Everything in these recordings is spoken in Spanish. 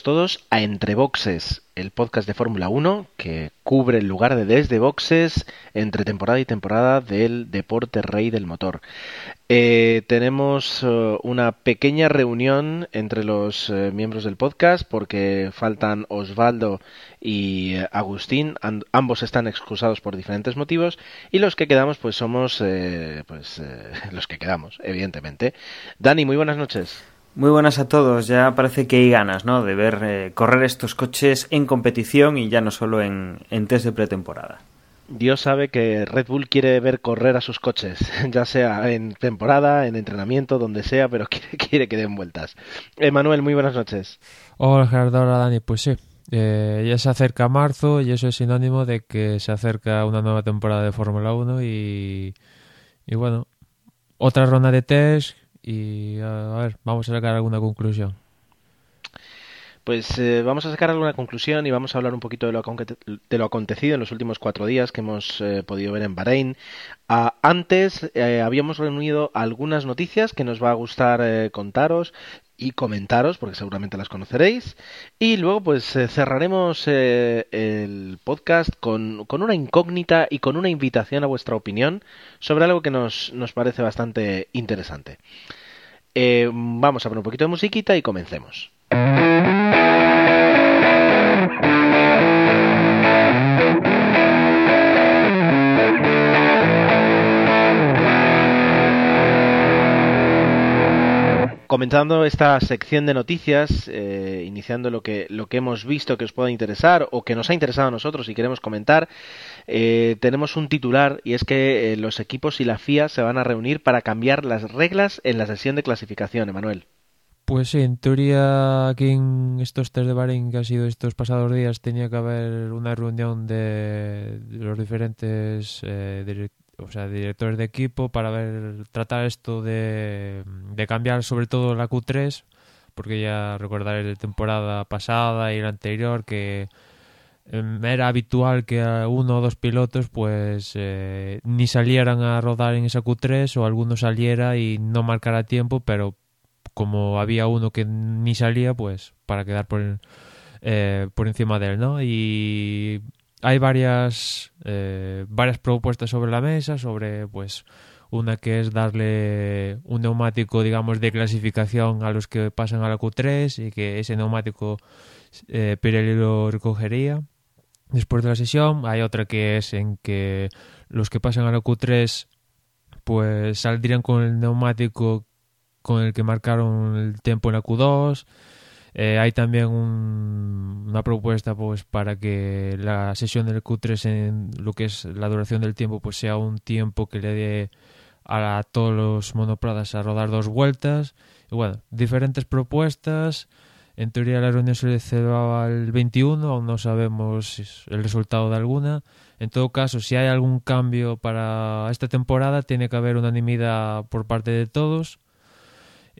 todos a Entre Boxes, el podcast de Fórmula 1 que cubre el lugar de desde boxes entre temporada y temporada del deporte rey del motor. Eh, tenemos uh, una pequeña reunión entre los uh, miembros del podcast porque faltan Osvaldo y uh, Agustín, ambos están excusados por diferentes motivos y los que quedamos pues somos pues los que quedamos, evidentemente. Dani, muy buenas noches. Muy buenas a todos. Ya parece que hay ganas, ¿no? De ver eh, correr estos coches en competición y ya no solo en, en test de pretemporada. Dios sabe que Red Bull quiere ver correr a sus coches, ya sea en temporada, en entrenamiento, donde sea, pero quiere, quiere que den vueltas. Emanuel, muy buenas noches. Hola Gerardo, hola Dani, pues sí. Eh, ya se acerca marzo y eso es sinónimo de que se acerca una nueva temporada de Fórmula 1 y, y bueno, otra ronda de test y a ver, vamos a sacar alguna conclusión. Pues eh, vamos a sacar alguna conclusión y vamos a hablar un poquito de lo, de lo acontecido en los últimos cuatro días que hemos eh, podido ver en Bahrein. Ah, antes eh, habíamos reunido algunas noticias que nos va a gustar contaros y comentaros, porque seguramente las conoceréis. Y luego pues cerraremos el podcast con, con, una incógnita y con una invitación a vuestra opinión sobre algo que nos, nos parece bastante interesante. vamos a poner un poquito de musiquita y comencemos. Comenzando esta sección de noticias, eh, iniciando lo que, lo que hemos visto que os pueda interesar o que nos ha interesado a nosotros y queremos comentar, eh, tenemos un titular y es que eh, los equipos y la FIA se van a reunir para cambiar las reglas en la sesión de clasificación, Emanuel. Pues sí, en teoría aquí en estos test de Bahrein que ha sido estos pasados días tenía que haber una reunión de, los diferentes eh, o sea, directores de equipo para ver, tratar esto de, cambiar sobre todo la Q3, porque ya recordaré la temporada pasada y la anterior que em, era habitual que uno o dos pilotos pues eh, ni salieran a rodar en esa Q3 o alguno saliera y no marcara tiempo, pero como había uno que ni salía, pues para quedar por, eh, por encima de él, ¿no? Y hay varias, eh, varias propuestas sobre la mesa, sobre pues una que es darle un neumático, digamos, de clasificación a los que pasan a la Q3 y que ese neumático eh, Pirelli lo recogería después de la sesión. Hay otra que es en que los que pasan a la Q3 pues saldrían con el neumático con el que marcaron el tiempo en la Q2. Eh, hay también una propuesta pues para que la sesión del Q3 en lo que es la duración del tiempo pues sea un tiempo que le dé a, todos los monopradas a rodar dos vueltas. Y bueno, diferentes propuestas. En teoría la reunión se le celebraba el 21, aún no sabemos el resultado de alguna. En todo caso, si hay algún cambio para esta temporada, tiene que haber unanimidad por parte de todos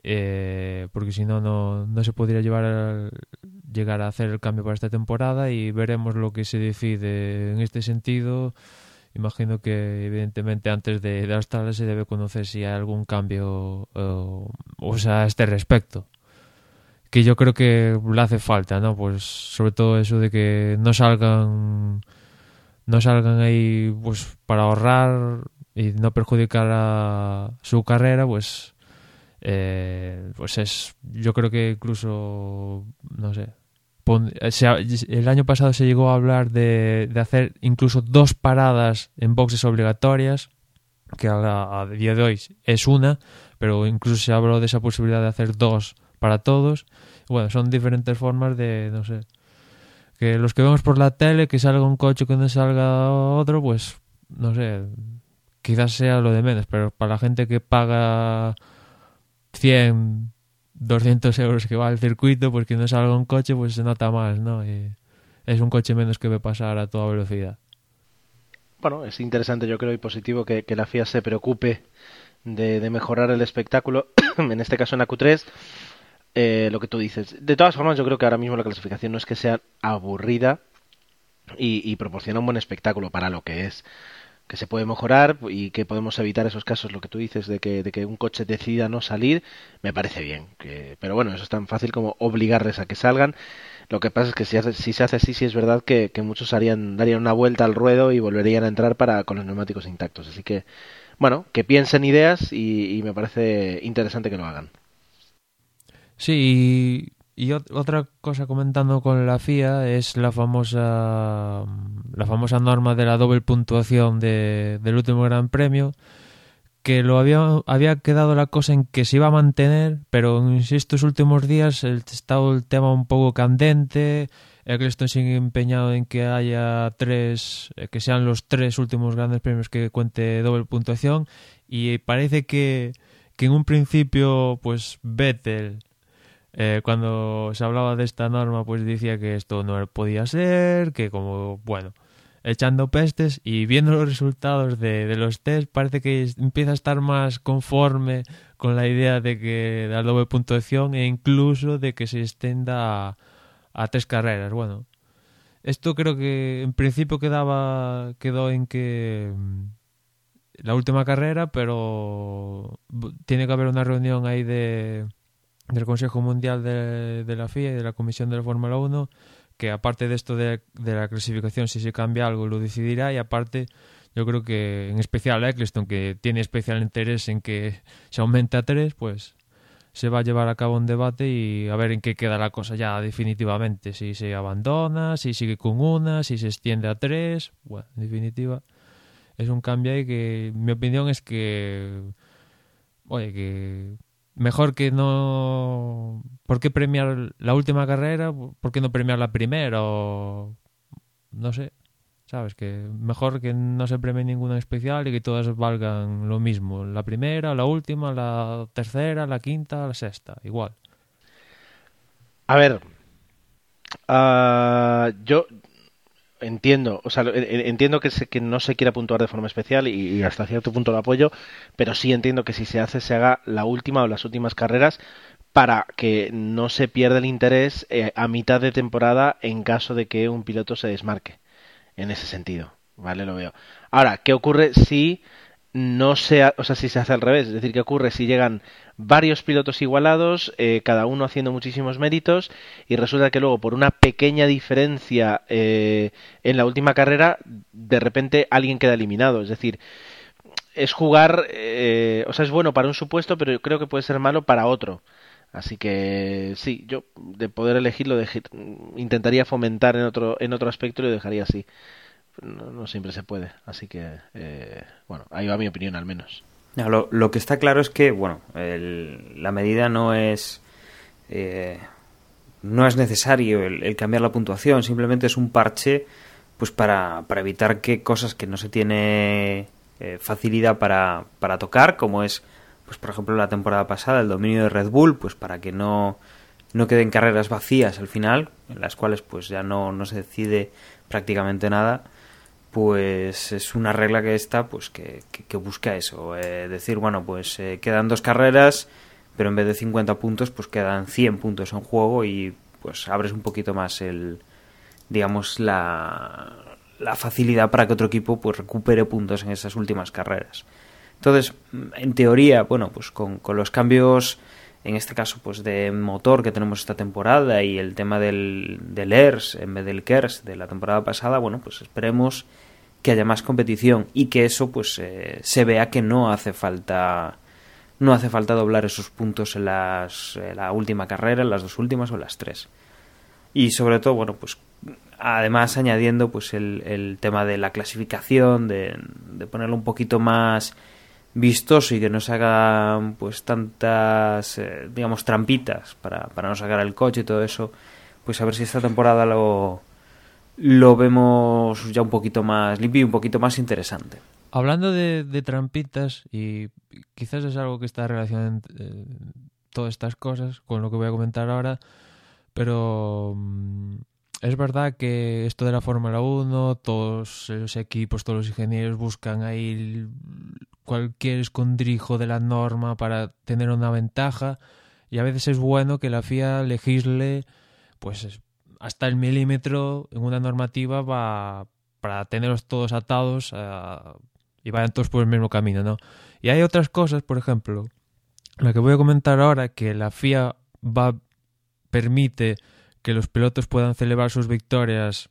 eh, porque si no, no se podría llevar llegar a hacer el cambio para esta temporada y veremos lo que se decide en este sentido. Imagino que evidentemente antes de, de las se debe conocer si hay algún cambio o sea, a este respecto. Que yo creo que le hace falta, ¿no? Pues sobre todo eso de que no salgan no salgan ahí pues para ahorrar y no perjudicar a su carrera, pues eh, pues es, yo creo que incluso, no sé, el año pasado se llegó a hablar de, hacer incluso dos paradas en boxes obligatorias, que a, día de hoy es una, pero incluso se habló de esa posibilidad de hacer dos para todos. Bueno, son diferentes formas de, no sé, que los que vemos por la tele, que salga un coche, que no salga otro, pues, no sé, quizás sea lo de menos, pero para la gente que paga 100, 200 euros que va al circuito, pues que no salga un coche, pues se nota más, ¿no? es un coche menos que ve pasar a toda velocidad. bueno, es interesante yo creo y positivo que, la FIA se preocupe de, mejorar el espectáculo, en este caso en la Q3. Eh, lo que tú dices. De todas formas, yo creo que ahora mismo la clasificación no es que sea aburrida y, y proporciona un buen espectáculo para lo que es que se puede mejorar y que podemos evitar esos casos, lo que tú dices, de que, de que un coche decida no salir, me parece bien. Que, pero bueno, eso es tan fácil como obligarles a que salgan. Lo que pasa es que si, si se hace así, sí es verdad que, muchos harían, darían una vuelta al ruedo y volverían a entrar para con los neumáticos intactos. Así que, bueno, que piensen ideas y, y me parece interesante que lo hagan. Sí, y otra cosa comentando con la FIA es la famosa la famosa norma de la doble puntuación de, del último Gran Premio que lo había, había quedado la cosa en que se iba a mantener, pero en estos últimos días el, estado el tema un poco candente, Eccleston sigue empeñado en que haya tres, eh, que sean los tres últimos grandes premios que cuente doble puntuación y parece que, que en un principio pues Vettel eh, cuando se hablaba de esta norma, pues decía que esto no podía ser, que como, bueno, echando pestes y viendo los resultados de, los test, parece que empieza a estar más conforme con la idea de que da doble puntuación e incluso de que se extienda a, tres carreras. Bueno, esto creo que en principio quedaba quedó en que mm, la última carrera, pero tiene que haber una reunión ahí de del Consejo Mundial de, la FIA y de la Comisión de la Fórmula 1, que aparte de esto de, la clasificación, si se cambia algo, lo decidirá y aparte yo creo que en especial Eccleston, que tiene especial interés en que se aumente a tres, pues se va a llevar a cabo un debate y a ver en qué queda la cosa ya definitivamente. Si se abandona, si sigue con una, si se extiende a tres. Bueno, en definitiva, es un cambio ahí que mi opinión es que, oye, que mejor que no... ¿Por qué premiar la última carrera? ¿Por qué no premiar la primera? O... No sé. ¿Sabes? Que mejor que no se premie ninguna especial y que todas valgan lo mismo. La primera, la última, la tercera, la quinta, la sexta. Igual. A ver. Uh, yo, entiendo, o sea, entiendo que, que no se quiera puntuar de forma especial y, hasta cierto punto lo apoyo, pero sí entiendo que si se hace se haga la última o las últimas carreras para que no se pierda el interés eh, a mitad de temporada en caso de que un piloto se desmarque. En ese sentido, ¿vale? Lo veo. Ahora, ¿qué ocurre si no sea, o sea, si se hace al revés, es decir, ¿qué ocurre si llegan varios pilotos igualados, eh, cada uno haciendo muchísimos méritos, y resulta que luego por una pequeña diferencia eh, en la última carrera, de repente alguien queda eliminado, es decir, es jugar, eh, o sea, es bueno para un supuesto, pero creo que puede ser malo para otro. Así que sí, yo de poder elegirlo intentaría fomentar en otro en otro aspecto y lo dejaría así no, siempre se puede. Así que, eh, bueno, ahí va mi opinión al menos. lo, lo, que está claro es que, bueno, la medida no es... Eh, no es necesario el, cambiar la puntuación, simplemente es un parche pues para, para evitar que cosas que no se tiene eh, facilidad para, para tocar, como es, pues por ejemplo, la temporada pasada, el dominio de Red Bull, pues para que no, no queden carreras vacías al final, en las cuales pues ya no, no se decide prácticamente nada, pues es una regla que está pues que, que, busca eso eh, decir bueno pues eh, quedan dos carreras pero en vez de 50 puntos pues quedan 100 puntos en juego y pues abres un poquito más el digamos la, la facilidad para que otro equipo pues recupere puntos en esas últimas carreras. Entonces en teoría bueno pues con, con los cambios en este caso pues de motor que tenemos esta temporada y el tema del, del ERS en vez del KERS de la temporada pasada bueno pues esperemos que haya más competición y que eso pues eh, se vea que no hace falta no hace falta doblar esos puntos en, las, la última carrera, en las dos últimas o las tres. Y sobre todo, bueno, pues además añadiendo pues el, el tema de la clasificación, de, de, ponerlo un poquito más vistoso y que no se hagan pues tantas, eh, digamos, trampitas para, para no sacar el coche y todo eso, pues a ver si esta temporada lo, lo vemos ya un poquito más limpio y un poquito más interesante. Hablando de, trampitas, y quizás es algo que está relacionado eh, todas estas cosas con lo que voy a comentar ahora, pero mm, es verdad que esto de la Fórmula 1, todos los equipos, todos los ingenieros buscan ahí cualquier escondrijo de la norma para tener una ventaja y a veces es bueno que la FIA legisle pues hasta el milímetro en una normativa va para tenerlos todos atados eh, y vayan todos por el mismo camino, ¿no? Y hay otras cosas, por ejemplo, la que voy a comentar ahora, que la FIA va permite que los pilotos puedan celebrar sus victorias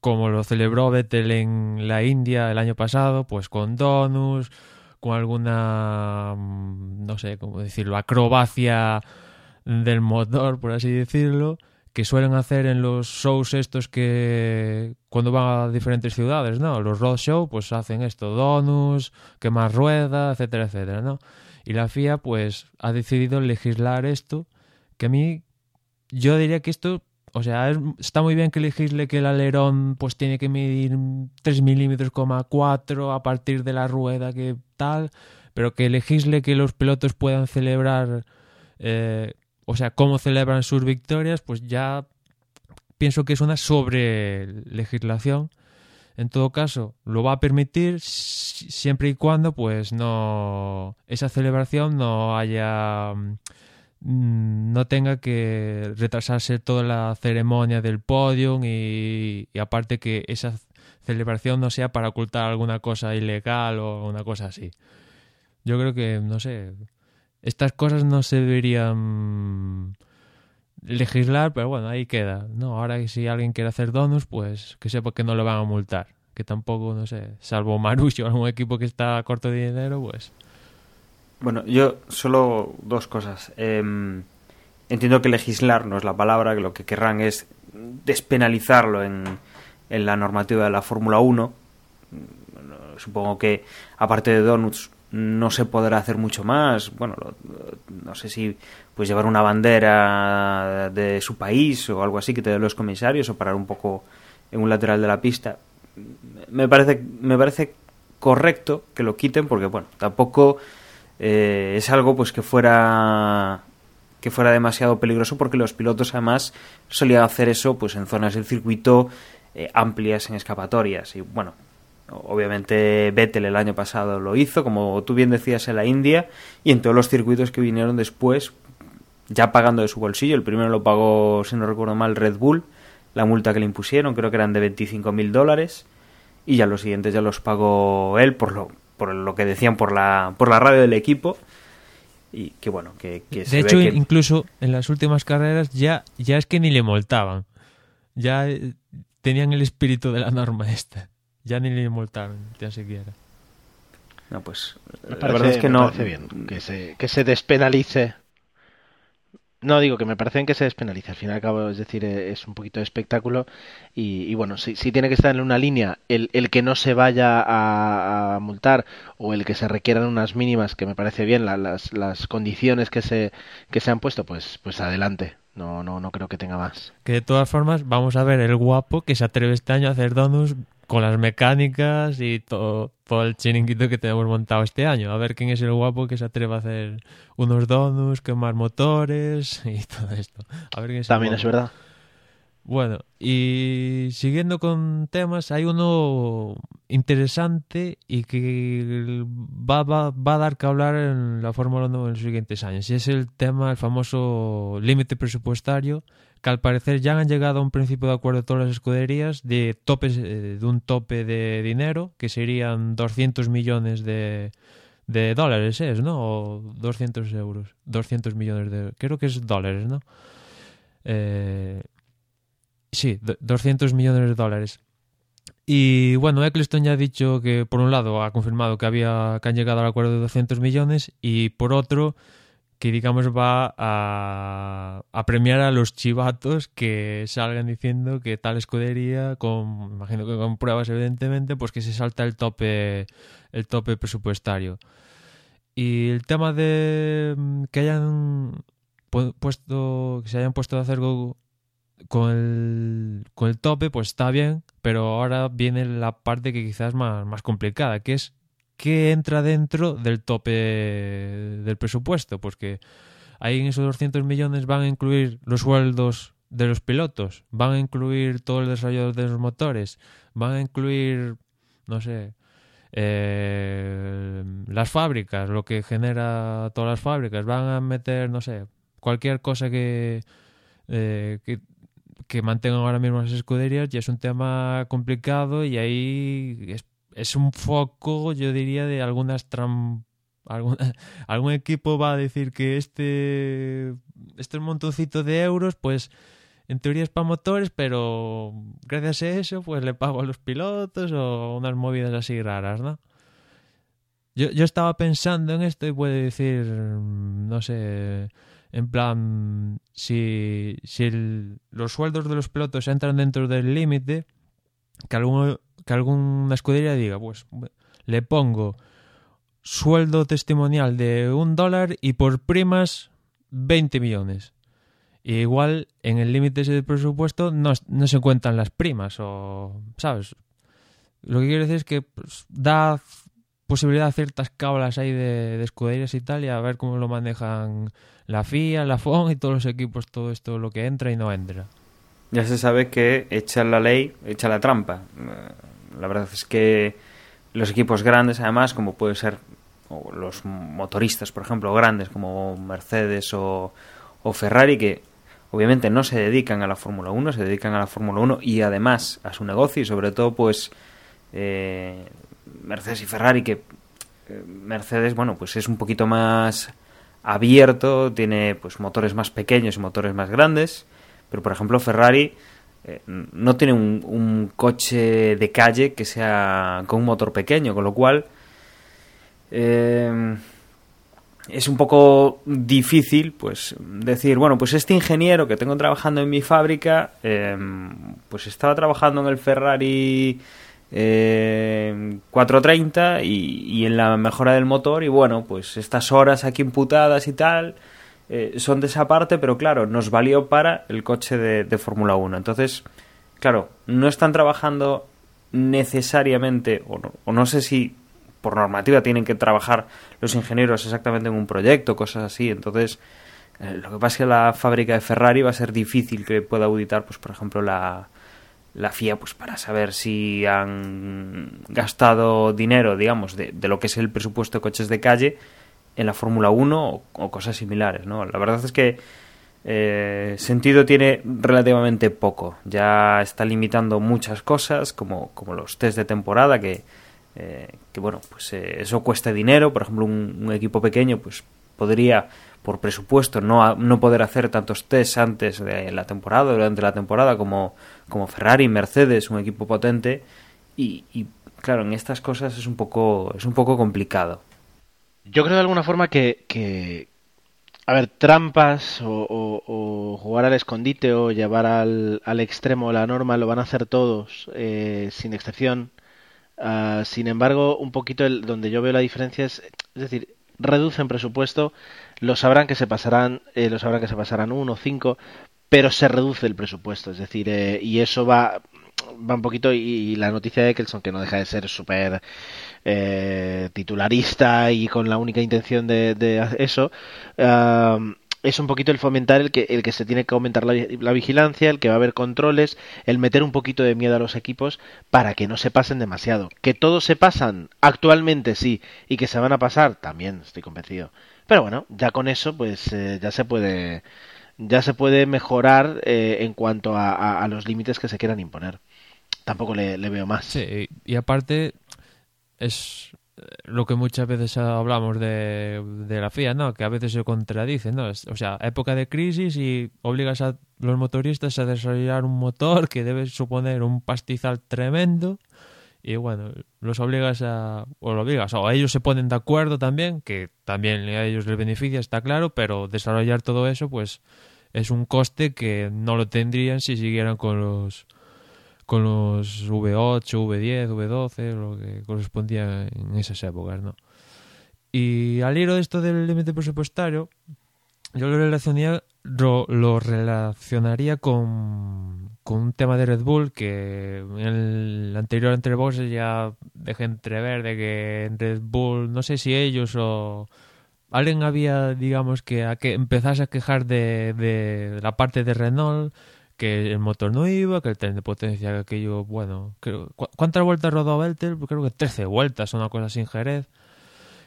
como lo celebró Vettel en la India el año pasado, pues con donuts, con alguna, mm, no sé cómo decirlo, acrobacia del motor, por así decirlo, que suelen hacer en los shows estos que cuando van a diferentes ciudades, ¿no? Los road show, pues hacen esto, donuts, quemar rueda, etcétera, etcétera, ¿no? Y la FIA, pues, ha decidido legislar esto, que a mí, yo diría que esto o sea, está muy bien que legisle que el alerón pues tiene que medir 3 milímetros, 4 a partir de la rueda que tal, pero que legisle que los pilotos puedan celebrar, eh, o sea, cómo celebran sus victorias, pues ya pienso que es una sobre legislación. En todo caso, lo va a permitir siempre y cuando pues no esa celebración no haya Mm, no tenga que retrasarse toda la ceremonia del podio y, aparte que esa celebración no sea para ocultar alguna cosa ilegal o una cosa así. Yo creo que, no sé, estas cosas no se deberían legislar, pero bueno, ahí queda. No, ahora si alguien quiere hacer donuts, pues que sepa que no le van a multar. Que tampoco, no sé, salvo Marucho, un equipo que está corto de dinero, pues bueno, yo solo dos cosas. Em, entiendo que legislar no es la palabra, que lo que querrán es despenalizarlo en, en la normativa de la Fórmula 1. Supongo que, aparte de donuts, no se podrá hacer mucho más. Bueno, no sé si pues llevar una bandera de su país o algo así que te den los comisarios o parar un poco en un lateral de la pista. Me parece, me parece correcto que lo quiten porque, bueno, tampoco eh, es algo pues que fuera que fuera demasiado peligroso porque los pilotos además solían hacer eso pues en zonas del circuito eh, amplias en escapatorias y bueno obviamente Vettel el año pasado lo hizo como tú bien decías en la India y en todos los circuitos que vinieron después ya pagando de su bolsillo el primero lo pagó si no recuerdo mal Red Bull la multa que le impusieron creo que eran de 25 mil dólares y ya los siguientes ya los pagó él por lo por lo que decían por la, por la radio del equipo. Y que bueno, que, De hecho, incluso en las últimas carreras ya, ya es que ni le multaban. Ya eh, tenían el espíritu de la norma esta. Ya ni le multaron, ya siquiera. No, pues. la verdad es que no. bien que se, que se despenalice no, digo que me parece que se despenalice. Al fin y al cabo, es decir, eh, es un poquito de espectáculo. Y, bueno, si, tiene que estar en una línea el, el que no se vaya a, multar o el que se requieran unas mínimas, que me parece bien, las, las condiciones que se, que se han puesto, pues, pues adelante. No, no, no creo que tenga más. Que de todas formas, vamos a ver el guapo que se atreve este año a hacer donuts con las mecánicas y todo, todo el chiringuito que tenemos montado este año. A ver quién es el guapo que se atreve a hacer unos donuts, quemar motores y todo esto. A ver quién es También es verdad. Bueno, y siguiendo con temas, hay uno interesante y que va, va, va a dar que hablar en la Fórmula 1 en los siguientes años. Y es el tema, el famoso límite presupuestario que al parecer ya han llegado a un principio de acuerdo todas las escuderías de topes eh, de un tope de dinero que serían 200 millones de, de dólares es, ¿no? O 200 euros, 200 millones de creo que es dólares, ¿no? Eh, sí, 200 millones de dólares. Y bueno, Eccleston ya ha dicho que por un lado ha confirmado que había que han llegado al acuerdo de 200 millones y por otro que digamos va a, premiar a los chivatos que salgan diciendo que tal escudería, con, imagino que con pruebas evidentemente, pues que se salta el tope, el tope presupuestario. Y el tema de mm, que hayan puesto, que se hayan puesto a hacer con el, con el tope, pues está bien, pero ahora viene la parte que quizás es más, más complicada, que es ¿qué entra dentro del tope del presupuesto? Pues que ahí en esos 200 millones van a incluir los sueldos de los pilotos, van a incluir todo el desarrollo de los motores, van a incluir, no sé, eh, las fábricas, lo que genera todas las fábricas, van a meter, no sé, cualquier cosa que, eh, que, que mantengan ahora mismo las escuderías y es un tema complicado y ahí es, es un foco, yo diría, de algunas trampas Algún, algún, equipo va a decir que este este montoncito de euros pues en teoría es para motores pero gracias a eso pues le pago a los pilotos o unas movidas así raras ¿no? yo, yo estaba pensando en esto y puede decir no sé en plan si, si el, los sueldos de los pilotos entran dentro del límite que, algún, que alguna escudería diga pues le pongo sueldo testimonial de un dólar y por primas 20 millones. Y igual en el límite ese de presupuesto no, no, se cuentan las primas o, ¿sabes? Lo que quiero decir es que pues, da posibilidad a ciertas cablas ahí de, de, escuderías y tal y a ver cómo lo manejan la FIA, la FON y todos los equipos, todo esto, lo que entra y no entra. Ya se sabe que echa la ley, echa la trampa. La verdad es que los equipos grandes, además, como puede ser o los motoristas, por ejemplo, grandes como Mercedes o, o Ferrari, que obviamente no se dedican a la Fórmula 1, se dedican a la Fórmula 1 y además a su negocio y sobre todo pues eh, Mercedes y Ferrari que eh, Mercedes bueno pues es un poquito más abierto tiene pues motores más pequeños y motores más grandes pero por ejemplo Ferrari eh, no tiene un, coche de calle que sea con un motor pequeño con lo cual eh, es un poco difícil pues decir bueno pues este ingeniero que tengo trabajando en mi fábrica eh, pues estaba trabajando en el Ferrari eh, 430 y, y, en la mejora del motor y bueno pues estas horas aquí imputadas y tal eh, son de esa parte pero claro nos valió para el coche de, de Fórmula 1 entonces claro no están trabajando necesariamente o no, o no sé si por normativa tienen que trabajar los ingenieros exactamente en un proyecto, cosas así. Entonces, eh, lo que pasa es que la fábrica de Ferrari va a ser difícil que pueda auditar, pues por ejemplo, la, la FIA, pues para saber si han gastado dinero, digamos, de, de, lo que es el presupuesto de coches de calle en la Fórmula 1 o, cosas similares, ¿no? La verdad es que eh, sentido tiene relativamente poco. Ya está limitando muchas cosas, como, como los test de temporada, que eh, que bueno, pues eh, eso cuesta dinero, por ejemplo, un, un, equipo pequeño pues podría por presupuesto no, no poder hacer tantos tests antes de la temporada, durante la temporada como, como Ferrari, Mercedes, un equipo potente y, y claro, en estas cosas es un poco es un poco complicado. Yo creo de alguna forma que, que a ver, trampas o, jugar al escondite o llevar al, al extremo la norma lo van a hacer todos, eh, sin excepción. Uh, sin embargo, un poquito el, donde yo veo la diferencia es, es decir, reducen presupuesto, lo sabrán que se pasarán, eh, lo sabrán que se pasarán uno, cinco, pero se reduce el presupuesto, es decir, eh, y eso va, va un poquito y, la noticia de Eccleston que no deja de ser súper eh, titularista y con la única intención de, eso. Es un poquito el fomentar el que, el que se tiene que aumentar la, la, vigilancia, el que va a haber controles, el meter un poquito de miedo a los equipos para que no se pasen demasiado. Que todos se pasan, actualmente sí, y que se van a pasar, también estoy convencido. Pero bueno, ya con eso, pues eh, ya se puede ya se puede mejorar eh, en cuanto a, los límites que se quieran imponer. Tampoco le, veo más. Sí, y aparte es lo que muchas veces hablamos de, de, la FIA, ¿no? Que a veces se contradice, ¿no? O sea, época de crisis y obligas a los motoristas a desarrollar un motor que debe suponer un pastizal tremendo y bueno, los obligas a o lo obligas o ellos se ponen de acuerdo también, que también a ellos les beneficia, está claro, pero desarrollar todo eso pues es un coste que no lo tendrían si siguieran con los con los V8, V10, V12, lo que correspondía en esas épocas, ¿no? Y al hilo de esto del límite presupuestario, yo lo relacionaría, lo, relacionaría con, con, un tema de Red Bull que en el anterior entre boxes ya dejé entrever de que en Red Bull, no sé si ellos o alguien había, digamos, que, a que empezase a quejar de, de la parte de Renault que el motor no iba, que el tren de potencia, que aquello, bueno, ¿cuántas vueltas rodó Vettel? Creo que 13 vueltas, una cosa sin Jerez.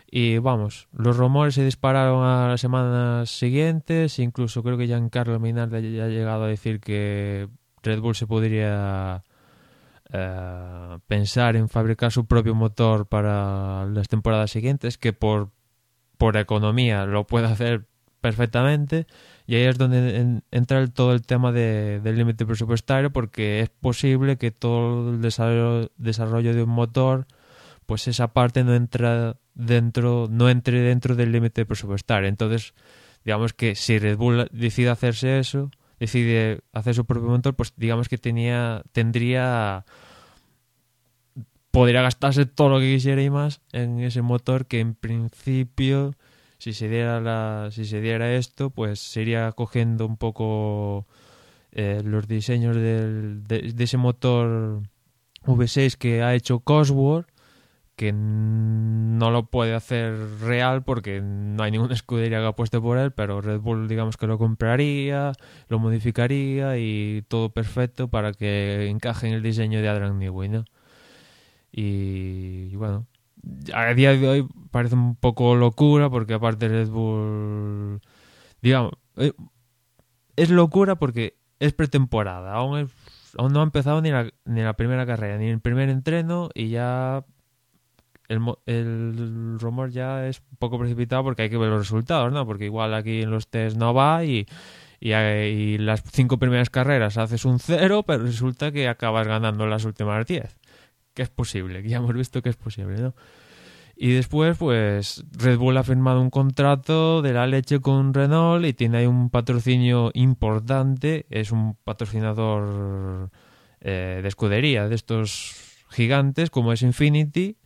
Y vamos, los rumores se dispararon a las semanas siguientes, incluso creo que Giancarlo Minardi ya ha llegado a decir que Red Bull se podría eh, pensar en fabricar su propio motor para las temporadas siguientes, que por, por economía lo puede hacer perfectamente. Y ahí es donde entra todo el tema de, del límite presupuestario, porque es posible que todo el desarrollo, desarrollo de un motor, pues esa parte no entra dentro, no entre dentro del límite presupuestario. Entonces, digamos que si Red Bull decide hacerse eso, decide hacer su propio motor, pues digamos que tenía, tendría podría gastarse todo lo que quisiera y más en ese motor que en principio si se diera la, si se diera esto pues sería cogiendo un poco eh, los diseños de, ese motor V6 que ha hecho Cosworth que no lo puede hacer real porque no hay ninguna escudería que apueste por él, pero Red Bull digamos que lo compraría, lo modificaría y todo perfecto para que encaje en el diseño de Adrian Newey, ¿no? Y, bueno, a día de hoy parece un poco locura porque aparte Red Bull, digamos, eh, es locura porque es pretemporada, aún, aún no ha empezado ni la, ni la primera carrera, ni el primer entreno y ya el, el rumor ya es un poco precipitado porque hay que ver los resultados, ¿no? Porque igual aquí en los test no va y, y, las cinco primeras carreras haces un cero, pero resulta que acabas ganando las últimas diez. Que es posible, que ya hemos visto que es posible, ¿no? Y después, pues, Red Bull ha firmado un contrato de la leche con Renault y tiene ahí un patrocinio importante. Es un patrocinador eh, de escudería de estos gigantes como es Infinity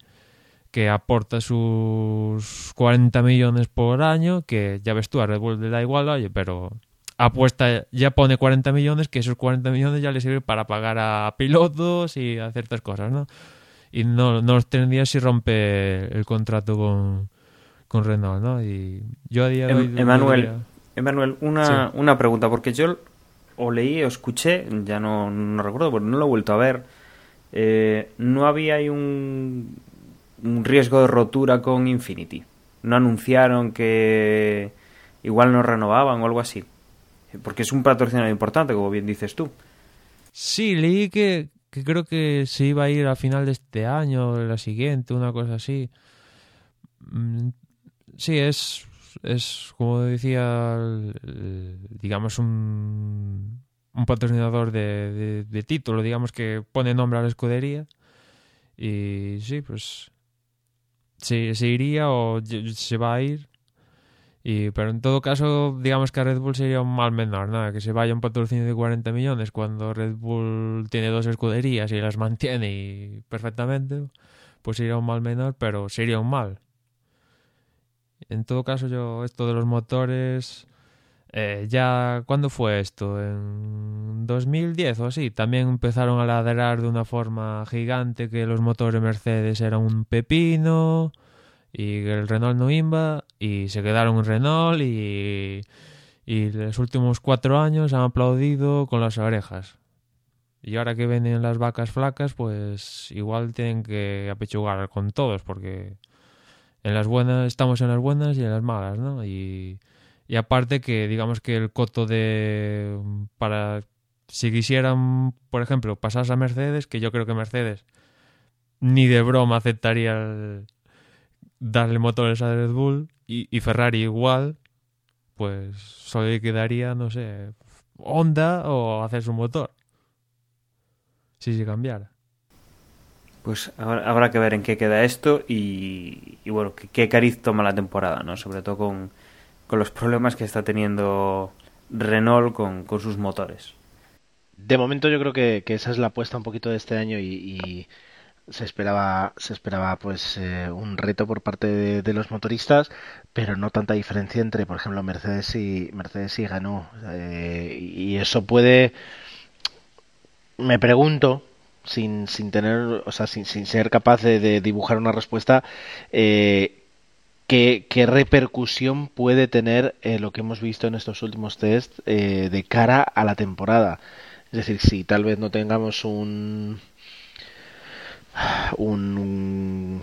que aporta sus 40 millones por año, que ya ves tú, a Red Bull le da igual, oye, pero apuesta, ya pone 40 millones, que esos 40 millones ya le sirven para pagar a pilotos y a ciertas cosas, ¿no? Y no, no los tendría si rompe el contrato con, con Renault, ¿no? Y yo a día de em, Emanuel, una, una pregunta, porque yo o leí o escuché, ya no, no recuerdo, porque no lo he vuelto a ver. Eh, ¿No había ahí un, un riesgo de rotura con Infinity. No anunciaron que igual no renovaban o algo así. Porque es un patrocinador importante, como bien dices tú. Sí, leí que, creo que se iba a ir al final de este año, la siguiente, una cosa así. Mm, sí, es, es como decía, digamos, un, un patrocinador de, de título, digamos, que pone nombre a la escudería. Y sí, pues se, se iría o se va a ir. Y, pero en todo caso, digamos que a Red Bull sería un mal menor, nada, que se vaya un patrocinio de 40 millones cuando Red Bull tiene dos escuderías y las mantiene perfectamente, pues sería un mal menor, pero sería un mal. En todo caso, yo, esto de los motores, eh, ya, ¿cuándo fue esto? En 2010 o así. También empezaron a ladrar de una forma gigante que los motores Mercedes eran un pepino y el Renault no iba y se quedaron en Renault y, y los últimos cuatro años han aplaudido con las orejas. Y ahora que vienen las vacas flacas, pues igual tienen que apechugar con todos porque en las buenas estamos en las buenas y en las malas, ¿no? Y y aparte que digamos que el coto de para si quisieran, por ejemplo, pasarse a Mercedes, que yo creo que Mercedes ni de broma aceptaría darle motores a Red Bull y, Ferrari igual, pues solo quedaría, no sé, Honda o hacer su motor. Si se cambiara. Pues habrá que ver en qué queda esto y, y bueno, qué, qué cariz toma la temporada, ¿no? Sobre todo con, con los problemas que está teniendo Renault con, sus motores. De momento yo creo que, esa es la apuesta un poquito de este año y, se esperaba se esperaba pues eh, un reto por parte de, los motoristas pero no tanta diferencia entre por ejemplo Mercedes y Mercedes y ganó eh, y eso puede me pregunto sin, sin tener o sea sin, sin ser capaz de, dibujar una respuesta eh, ¿Qué, repercusión puede tener eh, lo que hemos visto en estos últimos test eh, de cara a la temporada? Es decir, si tal vez no tengamos un un,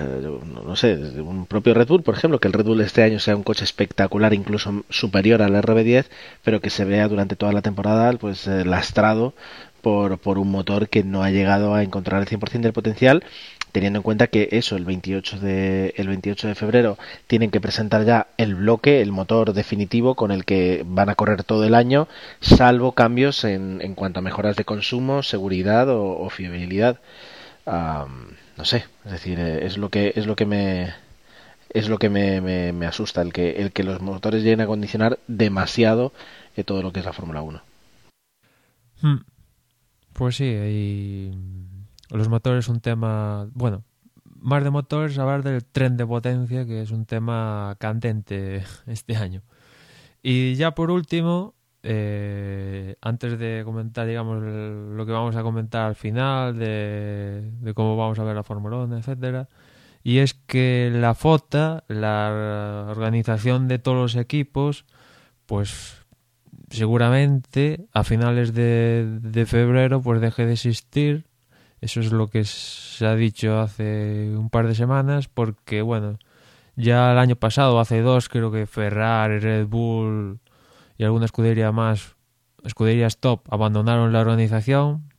eh, no sé, un propio Red Bull, por ejemplo, que el Red Bull este año sea un coche espectacular, incluso superior al RB10, pero que se vea durante toda la temporada pues eh, lastrado por, por un motor que no ha llegado a encontrar el 100% del potencial teniendo en cuenta que eso el 28 de el 28 de febrero tienen que presentar ya el bloque el motor definitivo con el que van a correr todo el año salvo cambios en, en cuanto a mejoras de consumo seguridad o fiabilidad no sé, es decir, eh, es lo que es lo que me es lo que me, me, asusta el que el que los motores lleguen a condicionar demasiado eh, todo lo que es la Fórmula 1. Hmm. Pues sí, y los motores es un tema, bueno, más de motores, hablar del tren de potencia, que es un tema candente este año. Y ya por último, eh, antes de comentar, digamos, lo que vamos a comentar al final, de, cómo vamos a ver la Fórmula 1, etcétera, y es que la FOTA, la organización de todos los equipos, pues seguramente a finales de, de febrero pues deje de existir. Eso es lo que se ha dicho hace un par de semanas, porque bueno, ya el año pasado, hace dos, creo que Ferrari, Red Bull y alguna escudería más, escuderías top, abandonaron la organización.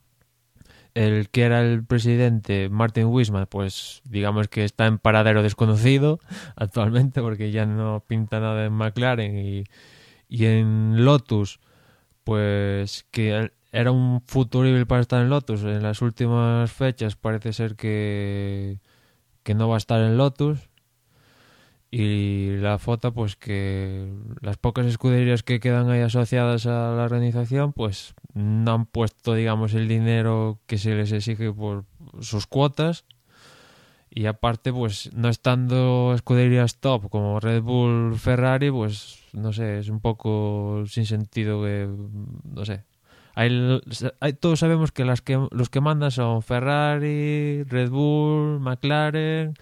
El que era el presidente, Martin Wisman, pues digamos que está en paradero desconocido actualmente porque ya no pinta nada en McLaren y, y en Lotus, pues que era un futurible para estar en Lotus. En las últimas fechas parece ser que, que no va a estar en Lotus y la foto pues que las pocas escuderías que quedan ahí asociadas a la organización pues no han puesto digamos el dinero que se les exige por sus cuotas. Y aparte pues no estando escuderías top como Red Bull Ferrari pues no sé es un poco sin sentido que no sé. Hay, todos sabemos que las que los que mandan son Ferrari Red Bull McLaren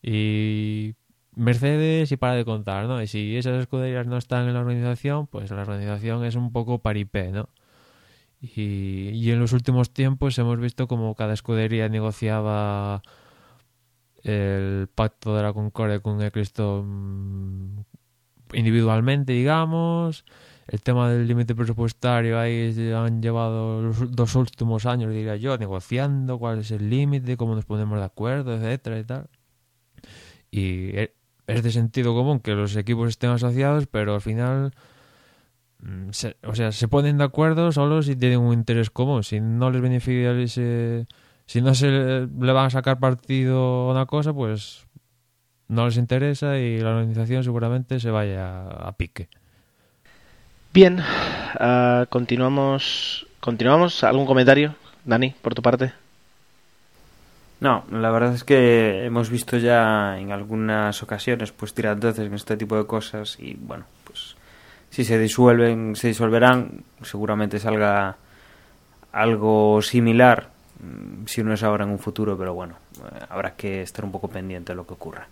y Mercedes y para de contar, ¿no? Y si esas escuderías no están en la organización, pues la organización es un poco paripé, ¿no? Y, en los últimos tiempos hemos visto como cada escudería negociaba el pacto de la Concordia con el Cristo individualmente, digamos. El tema del límite presupuestario ahí han llevado los dos últimos años, diría yo, negociando cuál es el límite, cómo nos ponemos de acuerdo, etcétera y tal. Y eh, es de sentido común que los equipos estén asociados, pero al final, mm, o sea, se ponen de acuerdo solo si tienen un interés común. Si no les beneficia ese, si no se le van a sacar partido una cosa, pues no les interesa y la organización seguramente se vaya a, pique. Bien, uh, continuamos. Continuamos. ¿Algún comentario, Dani, por tu parte? No, la verdad es que hemos visto ya en algunas ocasiones pues entonces en este tipo de cosas y bueno, pues si se disuelven, se disolverán, seguramente salga algo similar, mm, si no es ahora en un futuro, pero bueno, eh, habrá que estar un poco pendiente de lo que ocurra.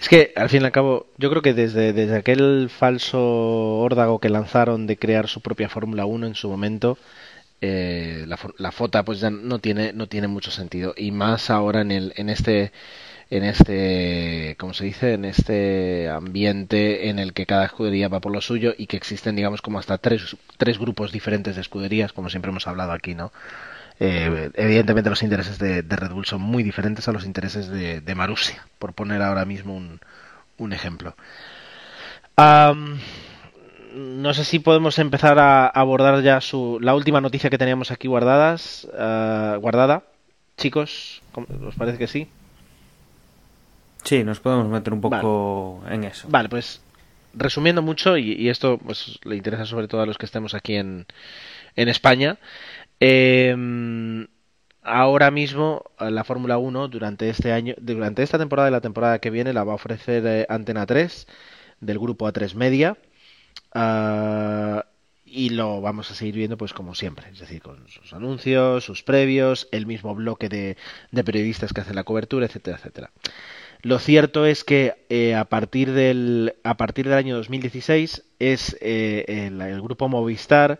Es que, al fin y al cabo, yo creo que desde, desde aquel falso órdago que lanzaron de crear su propia Fórmula 1 en su momento, eh, la, la FOTA pues ya no tiene no tiene mucho sentido. Y más ahora en el en este en este como se dice en este ambiente en el que cada escudería va por lo suyo y que existen digamos como hasta tres tres grupos diferentes de escuderías como siempre hemos hablado aquí no eh, evidentemente los intereses de, Red Bull son muy diferentes a los intereses de, de Marussia por poner ahora mismo un, un ejemplo no sé si podemos empezar a abordar ya su, la última noticia que teníamos aquí guardadas, uh, guardada. Chicos, ¿os parece que sí? Sí, nos podemos meter un poco en eso. Vale, pues resumiendo mucho, y, esto pues le interesa sobre todo a los que estemos aquí en, en España, eh, ahora mismo la Fórmula 1 durante este año, durante esta temporada y la temporada que viene la va a ofrecer eh, Antena 3 del grupo A3 Media Ah, y lo vamos a seguir viendo pues como siempre, es decir, con sus anuncios, sus previos, el mismo bloque de, periodistas que hacen la cobertura, etcétera, etcétera. Lo cierto es que eh, a, partir del, a partir del año 2016 es eh, el, grupo Movistar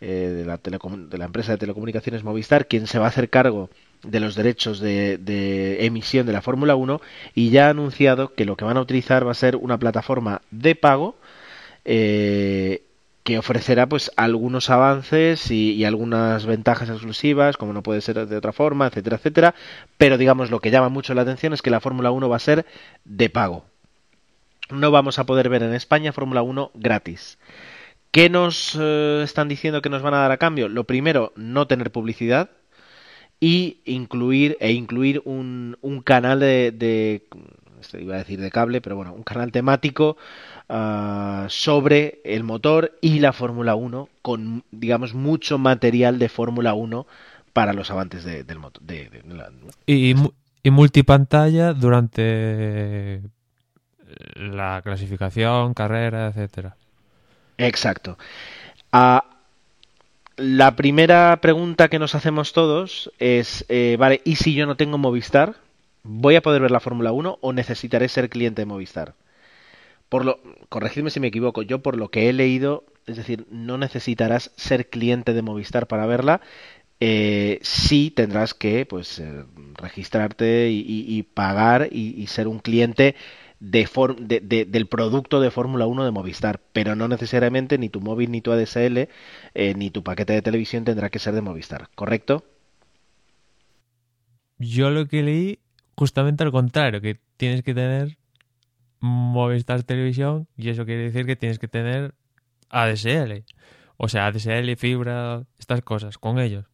de, la de la empresa de telecomunicaciones Movistar, quien se va a hacer cargo de los derechos de, de emisión de la Fórmula 1 y ya ha anunciado que lo que van a utilizar va a ser una plataforma de pago eh, que ofrecerá pues algunos avances y, algunas ventajas exclusivas, como no puede ser de otra forma, etcétera, etcétera. Pero digamos lo que llama mucho la atención es que la Fórmula 1 va a ser de pago. No vamos a poder ver en España Fórmula 1 gratis. ¿Qué nos eh, están diciendo que nos van a dar a cambio? Lo primero, no tener publicidad y incluir e incluir un, un canal de, de iba a decir de cable, pero bueno, un canal temático Ah, sobre el motor y la Fórmula 1 con, digamos, mucho material de Fórmula 1 para los amantes del motor. y, y multipantalla durante la clasificación, carrera, etcétera. Exacto. Ah, la primera pregunta que nos hacemos todos es, eh, vale, ¿y si yo no tengo Movistar? ¿Voy a poder ver la Fórmula 1 o necesitaré ser cliente de Movistar? por lo, corregidme si me equivoco, yo por lo que he leído, es decir, no necesitarás ser cliente de Movistar para verla, eh, sí tendrás que pues eh, registrarte y, pagar y, ser un cliente de, del producto de Fórmula 1 de Movistar, pero no necesariamente ni tu móvil ni tu ADSL eh, ni tu paquete de televisión tendrá que ser de Movistar, ¿correcto? Yo lo que leí justamente al contrario, que tienes que tener Movistar Televisión y eso quiere decir que tienes que tener ADSL. O sea, ADSL, fibra, estas cosas con ellos.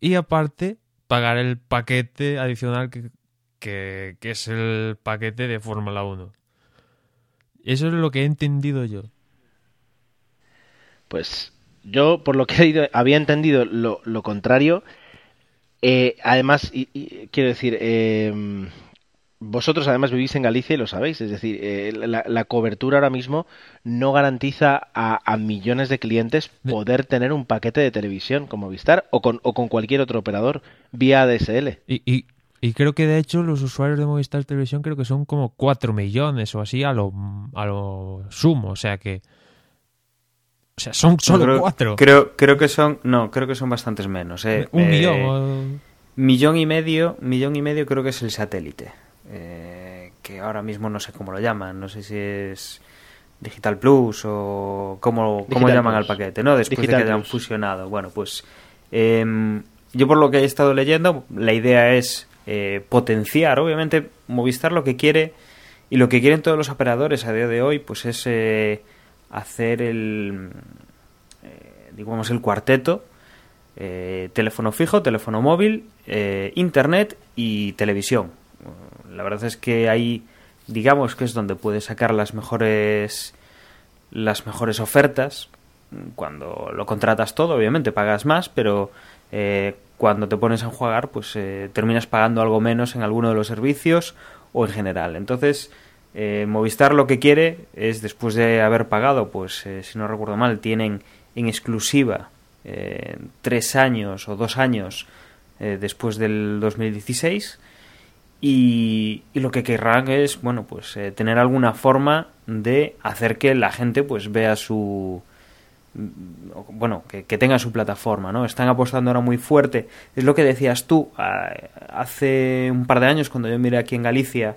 Y aparte, pagar el paquete adicional que, que, es el paquete de Fórmula 1. Eso es lo que he entendido yo. Pues yo, por lo que he ido, había entendido lo, lo contrario. Eh, además, y, quiero decir, eh, vosotros además vivís en Galicia y lo sabéis, es decir, eh, la, cobertura ahora mismo no garantiza a, millones de clientes poder tener un paquete de televisión como Vistar o con, o con cualquier otro operador vía ADSL. Y, y, creo que de hecho los usuarios de Movistar Televisión creo que son como 4 millones o así a lo, a lo sumo, o sea que... O sea, son solo creo, cuatro. Creo, creo que son, no, creo que son bastantes menos. Eh. Un millón. Eh, millón y medio, millón y medio creo que es el satélite. Eh, que ahora mismo no sé cómo lo llaman, no sé si es Digital Plus o cómo, cómo llaman al paquete, ¿no? Después de que hayan fusionado. Bueno, pues em, yo por lo que he estado leyendo, la idea es eh, potenciar, obviamente Movistar lo que quiere y lo que quieren todos los operadores a día de hoy, pues es eh, hacer el, digamos, el cuarteto, teléfono fijo, teléfono móvil, internet y televisión la verdad es que ahí, digamos que es donde puedes sacar las mejores, las mejores ofertas. Cuando lo contratas todo, obviamente pagas más, pero eh, cuando te pones a jugar, pues eh, terminas pagando algo menos en alguno de los servicios o en general. Entonces, eh, Movistar lo que quiere es, después de haber pagado, pues si no recuerdo mal, tienen en exclusiva tres años o dos años después del 2016 y, lo que querrán es, bueno, pues eh, tener alguna forma de hacer que la gente pues vea su bueno, que, tenga su plataforma, ¿no? Están apostando ahora muy fuerte. Es lo que decías tú, hace un par de años cuando yo miré aquí en Galicia,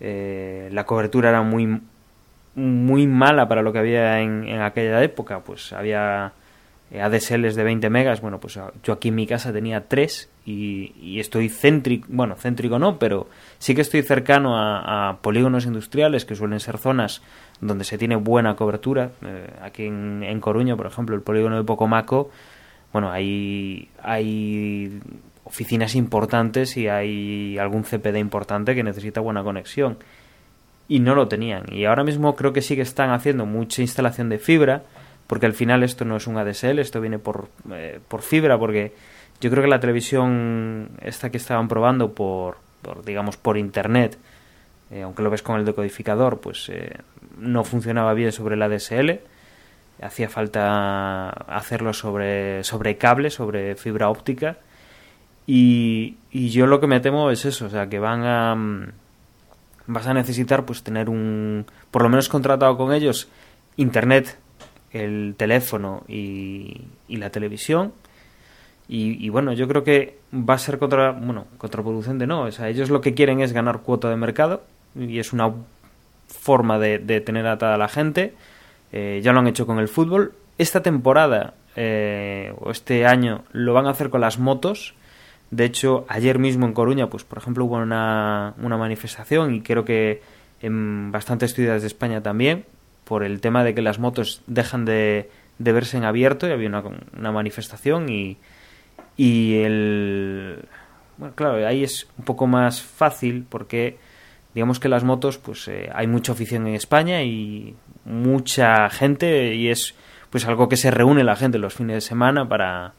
eh, la cobertura era muy muy mala para lo que había en, en aquella época, pues había eh, ADSLs de 20 megas, bueno, pues yo aquí en mi casa tenía 3 y, estoy céntrico, bueno, céntrico no, pero sí que estoy cercano a, polígonos industriales que suelen ser zonas donde se tiene buena cobertura. Eh, aquí en, Coruña, por ejemplo, el polígono de Pocomaco, bueno, hay, hay oficinas importantes y hay algún CPD importante que necesita buena conexión. Y no lo tenían. Y ahora mismo creo que sí que están haciendo mucha instalación de fibra, porque al final esto no es un ADSL, esto viene por, eh, por fibra, porque yo creo que la televisión esta que estaban probando por, digamos, por internet, eh, aunque lo ves con el decodificador, pues eh, no funcionaba bien sobre el ADSL. Hacía falta hacerlo sobre, sobre cable, sobre fibra óptica. Y, yo lo que me temo es eso, o sea, que van a... Mm, vas a necesitar pues tener un... por lo menos contratado con ellos, internet el teléfono y, la televisión. Y, y, bueno, yo creo que va a ser contra, bueno, contraproducente, no. O sea, ellos lo que quieren es ganar cuota de mercado y es una forma de, de tener atada a la gente. Eh, ya lo han hecho con el fútbol. Esta temporada eh, o este año lo van a hacer con las motos. De hecho, ayer mismo en Coruña, pues por ejemplo, hubo una, una manifestación y creo que en bastantes ciudades de España también, por el tema de que las motos dejan de, de verse en abierto y había una, una manifestación y, y el... Bueno, claro, ahí es un poco más fácil porque digamos que las motos, pues eh, hay mucha afición en España y mucha gente y es pues algo que se reúne la gente los fines de semana para,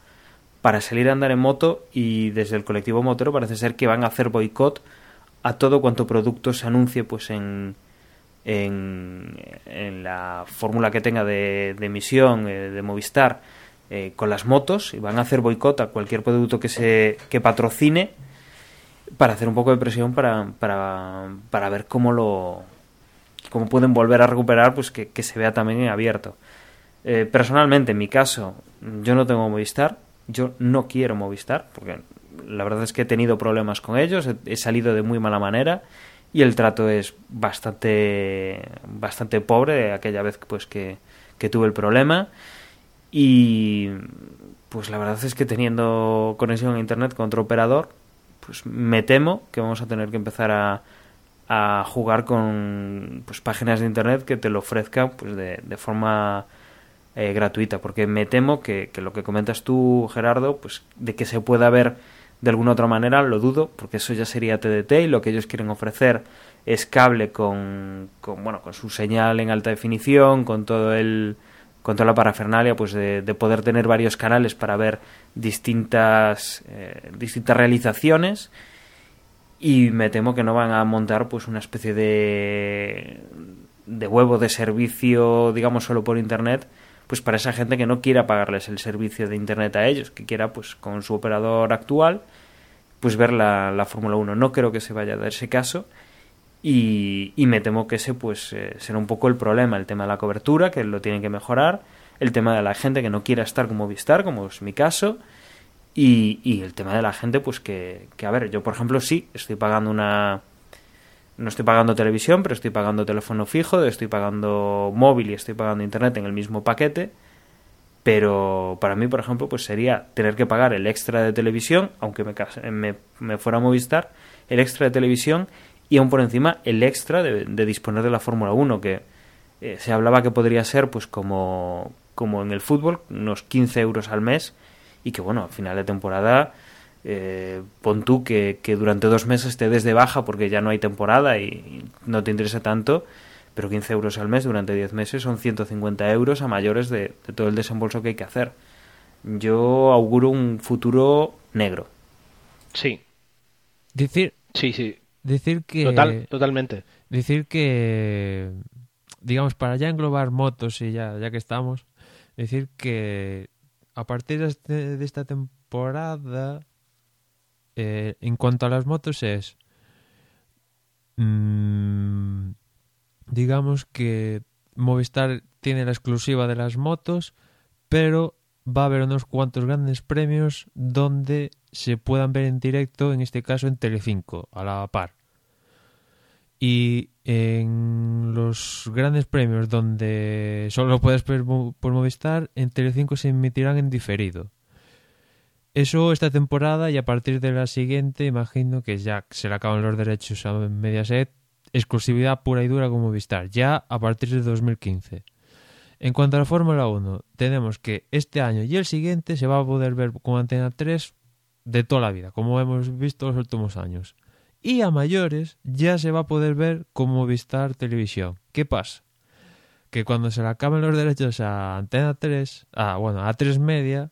para salir a andar en moto y desde el colectivo motero parece ser que van a hacer boicot a todo cuanto producto se anuncie pues en, en, la fórmula que tenga de, de emisión eh, de Movistar eh, con las motos y van a hacer boicot a cualquier producto que se que patrocine para hacer un poco de presión para, para, para ver cómo lo cómo pueden volver a recuperar pues que, que se vea también en abierto. Eh, personalmente en mi caso yo no tengo Movistar yo no quiero Movistar porque la verdad es que he tenido problemas con ellos he, salido de muy mala manera y el trato es bastante bastante pobre aquella vez pues que, que tuve el problema. Y pues la verdad es que teniendo conexión a internet con otro operador, pues me temo que vamos a tener que empezar a, a jugar con pues páginas de internet que te lo ofrezcan pues de forma eh, gratuita, porque me temo que, lo que comentas tú, Gerardo, pues de que se pueda ver de alguna otra manera, lo dudo, porque eso ya sería TDT y lo que ellos quieren ofrecer es cable con, con bueno, con su señal en alta definición, con todo el con toda la parafernalia pues de, de poder tener varios canales para ver distintas eh, distintas realizaciones. Y me temo que no van a montar pues una especie de de huevo de servicio digamos solo por internet pues para esa gente que no quiera pagarles el servicio de internet a ellos que quiera pues con su operador actual pues ver la, la Fórmula 1 no creo que se vaya a dar ese caso y, y, me temo que ese pues eh, será un poco el problema, el tema de la cobertura, que lo tienen que mejorar, el tema de la gente que no quiera estar como Movistar, como es mi caso, y, y el tema de la gente pues que, que, a ver, yo por ejemplo sí, estoy pagando una... No estoy pagando televisión, pero estoy pagando teléfono fijo, estoy pagando móvil y estoy pagando internet en el mismo paquete, pero para mí, por ejemplo, pues sería tener que pagar el extra de televisión, aunque me, me, me fuera a Movistar, el extra de televisión y aún por encima el extra de, de disponer de la Fórmula 1, que eh, se hablaba que podría ser pues como, como en el fútbol, unos 15 euros al mes, y que bueno, a final de temporada eh, pon tú que, que, durante dos meses te des de baja porque ya no hay temporada y, y no te interesa tanto, pero 15 euros al mes durante 10 meses son 150 euros a mayores de, de todo el desembolso que hay que hacer. Yo auguro un futuro negro. Sí. Decir. Sí, sí. Decir que. Total, totalmente. Decir que. Digamos, para ya englobar motos y ya, ya que estamos, decir que a partir de, este, de esta temporada, eh, en cuanto a las motos, es. Mmm, digamos que Movistar tiene la exclusiva de las motos, pero va a haber unos cuantos grandes premios donde se puedan ver en directo, en este caso en Telecinco, a la par. Y en los grandes premios donde solo puedes ver por Movistar, en Telecinco se emitirán en diferido. Eso esta temporada y a partir de la siguiente imagino que ya se le acaban los derechos a Mediaset, exclusividad pura y dura con Movistar, ya a partir de 2015. En cuanto a la Fórmula 1, tenemos que este año y el siguiente se va a poder ver con Antena 3 de toda la vida, como hemos visto los últimos años. Y a mayores ya se va a poder ver con Movistar Televisión. ¿Qué pasa? Que cuando se le acaben los derechos a Antena 3, ah, bueno, a 3 Media,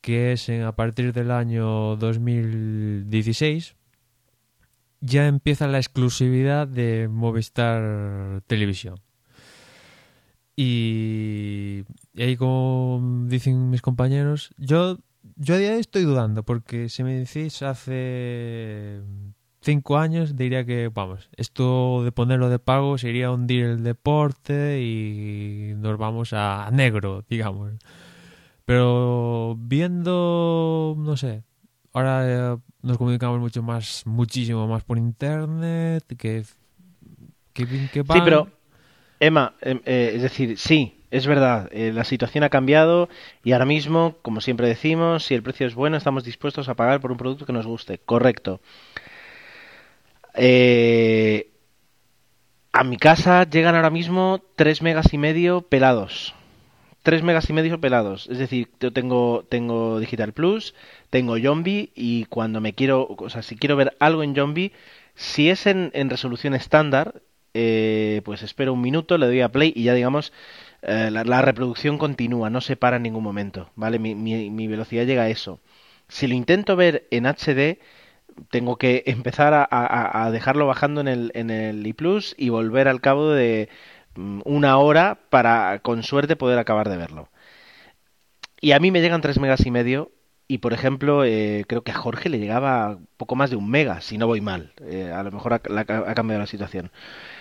que es en, a partir del año 2016, ya empieza la exclusividad de Movistar Televisión. Y, ahí, como dicen mis compañeros, yo, yo a día de hoy estoy dudando, porque si me decís hace cinco años diría que, vamos, esto de ponerlo de pago sería hundir el deporte y nos vamos a negro, digamos. Pero viendo, no sé, ahora eh, nos comunicamos mucho más, muchísimo más por internet, que... que, que Sí, pero, Emma, em, eh, es decir, sí, es verdad, eh, la situación ha cambiado y ahora mismo, como siempre decimos, si el precio es bueno, estamos dispuestos a pagar por un producto que nos guste. Correcto. Eh, a mi casa llegan ahora mismo 3 megas y medio pelados. 3 megas y medio pelados. Es decir, yo tengo, tengo Digital Plus, tengo Zombie y cuando me quiero, o sea, si quiero ver algo en Zombie, si es en, en resolución estándar, eh, pues espero un minuto, le doy a play y ya digamos, eh, la, reproducción continúa, no se para en ningún momento, ¿vale? Mi, mi, velocidad llega a eso. Si lo intento ver en HD, tengo que empezar a, a, dejarlo bajando en el, en el iPlus y volver al cabo de una hora para, con suerte, poder acabar de verlo. Y a mí me llegan 3 megas y medio y, por ejemplo, eh, creo que a Jorge le llegaba poco más de un mega, si no voy mal. Eh, a lo mejor ha, cambiado la situación.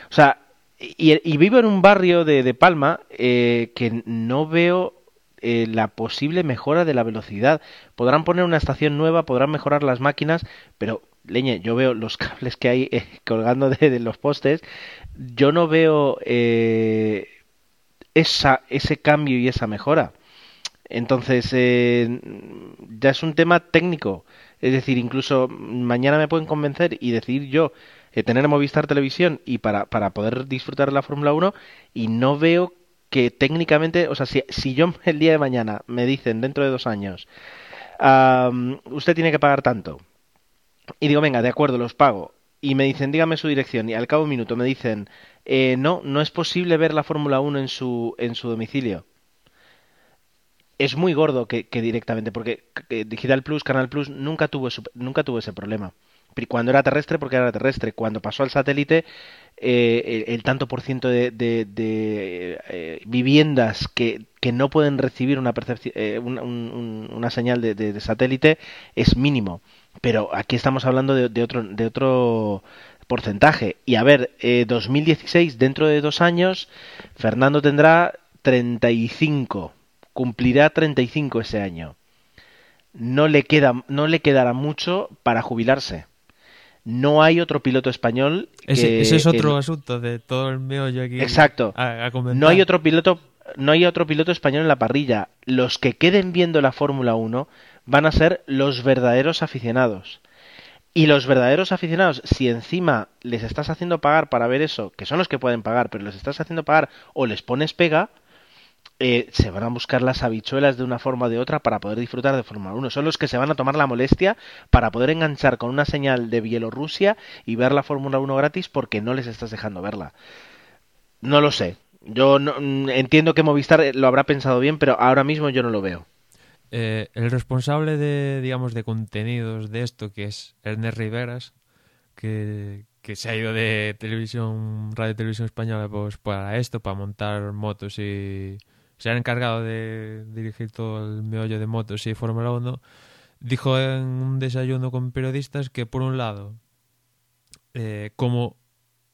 O sea, y, y vivo en un barrio de, de Palma eh, que no veo eh, la posible mejora de la velocidad. Podrán poner una estación nueva, podrán mejorar las máquinas, pero leñe, yo veo los cables que hay eh, colgando de, los postes, yo no veo eh, esa, ese cambio y esa mejora. Entonces, eh, ya es un tema técnico. Es decir, incluso mañana me pueden convencer y decir yo eh, tener Movistar Televisión y para, para poder disfrutar de la Fórmula 1 y no veo que técnicamente, o sea, si, si yo el día de mañana me dicen dentro de dos años, usted tiene que pagar tanto, y digo, venga, de acuerdo, los pago, y me dicen, dígame su dirección, y al cabo de un minuto me dicen, eh, no, no es posible ver la Fórmula 1 en su, en su domicilio. Es muy gordo que, directamente, porque Digital Plus, Canal Plus, nunca tuvo, nunca tuvo ese problema. Cuando era terrestre porque era terrestre. Cuando pasó al satélite eh, el, tanto por ciento de, eh, viviendas que, que, no pueden recibir una, eh, una, un, una señal de, de, satélite es mínimo pero aquí estamos hablando de, otro de otro porcentaje y a ver 2016 dentro de dos años Fernando tendrá 35 cumplirá 35 ese año no le queda no le quedará mucho para jubilarse no hay otro piloto español. Que ese, ese es otro asunto de todo el meollo aquí. Exacto. A, a no hay otro piloto. No hay otro piloto español en la parrilla. Los que queden viendo la Fórmula 1 van a ser los verdaderos aficionados. Y los verdaderos aficionados, si encima les estás haciendo pagar para ver eso, que son los que pueden pagar, pero les estás haciendo pagar o les pones pega, eh, se van a buscar las habichuelas de una forma o de otra para poder disfrutar de Fórmula 1. Son los que se van a tomar la molestia para poder enganchar con una señal de Bielorrusia y ver la Fórmula 1 gratis porque no les estás dejando verla. No lo sé. Yo no, entiendo que Movistar lo habrá pensado bien, pero ahora mismo yo no lo veo. Eh, el responsable de, digamos, de contenidos de esto, que es Ernest Riveras, que, que se ha ido de televisión, radio televisión española, pues para esto, para montar motos y, se ha encargado de dirigir todo el meollo de motos y Fórmula 1, dijo en un desayuno con periodistas que, por un lado, eh, como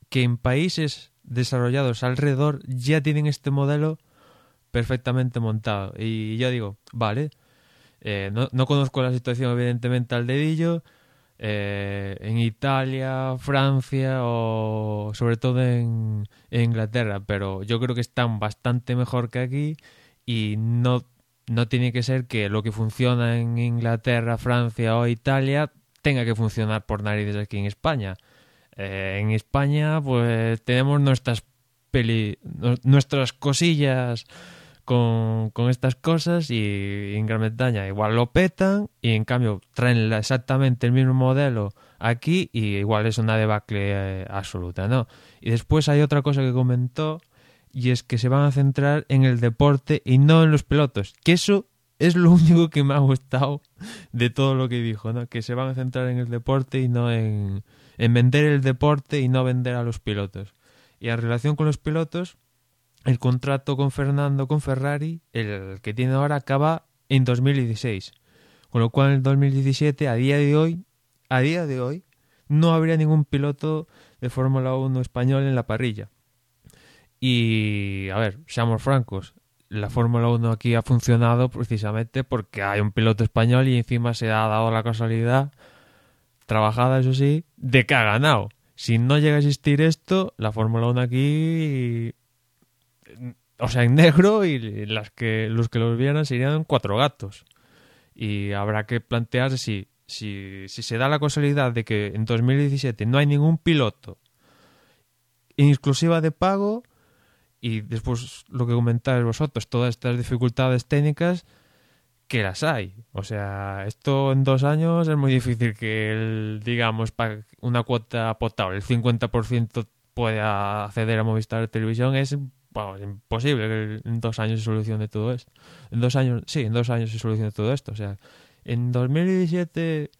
que en países desarrollados alrededor ya tienen este modelo perfectamente montado. Y yo digo, vale, eh, no, no, conozco la situación evidentemente al dedillo, eh, en Italia, Francia o sobre todo en, en, Inglaterra, pero yo creo que están bastante mejor que aquí y no, no tiene que ser que lo que funciona en Inglaterra, Francia o Italia tenga que funcionar por narices aquí en España. Eh, en España pues tenemos nuestras peli, nuestras cosillas con, estas cosas y en Gran Bretaña igual lo petan y en cambio traen exactamente el mismo modelo aquí y igual es una debacle eh, absoluta, ¿no? Y después hay otra cosa que comentó y es que se van a centrar en el deporte y no en los pilotos, que eso es lo único que me ha gustado de todo lo que dijo, ¿no? Que se van a centrar en el deporte y no en, en vender el deporte y no vender a los pilotos. Y en relación con los pilotos, el contrato con Fernando con Ferrari, el que tiene ahora, acaba en 2016. Con lo cual en 2017, a día de hoy, a día de hoy, no habría ningún piloto de Fórmula 1 español en la parrilla. Y, a ver, seamos francos, la Fórmula 1 aquí ha funcionado precisamente porque hay un piloto español y encima se ha dado la casualidad, trabajada eso sí, de que ha ganado. Si no llega a existir esto, la Fórmula 1 aquí, o sea, en negro y las que, los que los vieran serían cuatro gatos. Y habrá que plantearse si, si, si se da la casualidad de que en 2017 no hay ningún piloto exclusiva de pago y después lo que comentáis vosotros, todas estas dificultades técnicas que las hay. O sea, esto en dos años es muy difícil que, el, digamos, para una cuota potable, el 50% pueda acceder a Movistar Televisión, es imposible que en dos años se solucione todo esto. En dos años, sí, en dos años se solucione todo esto. O sea, en 2017...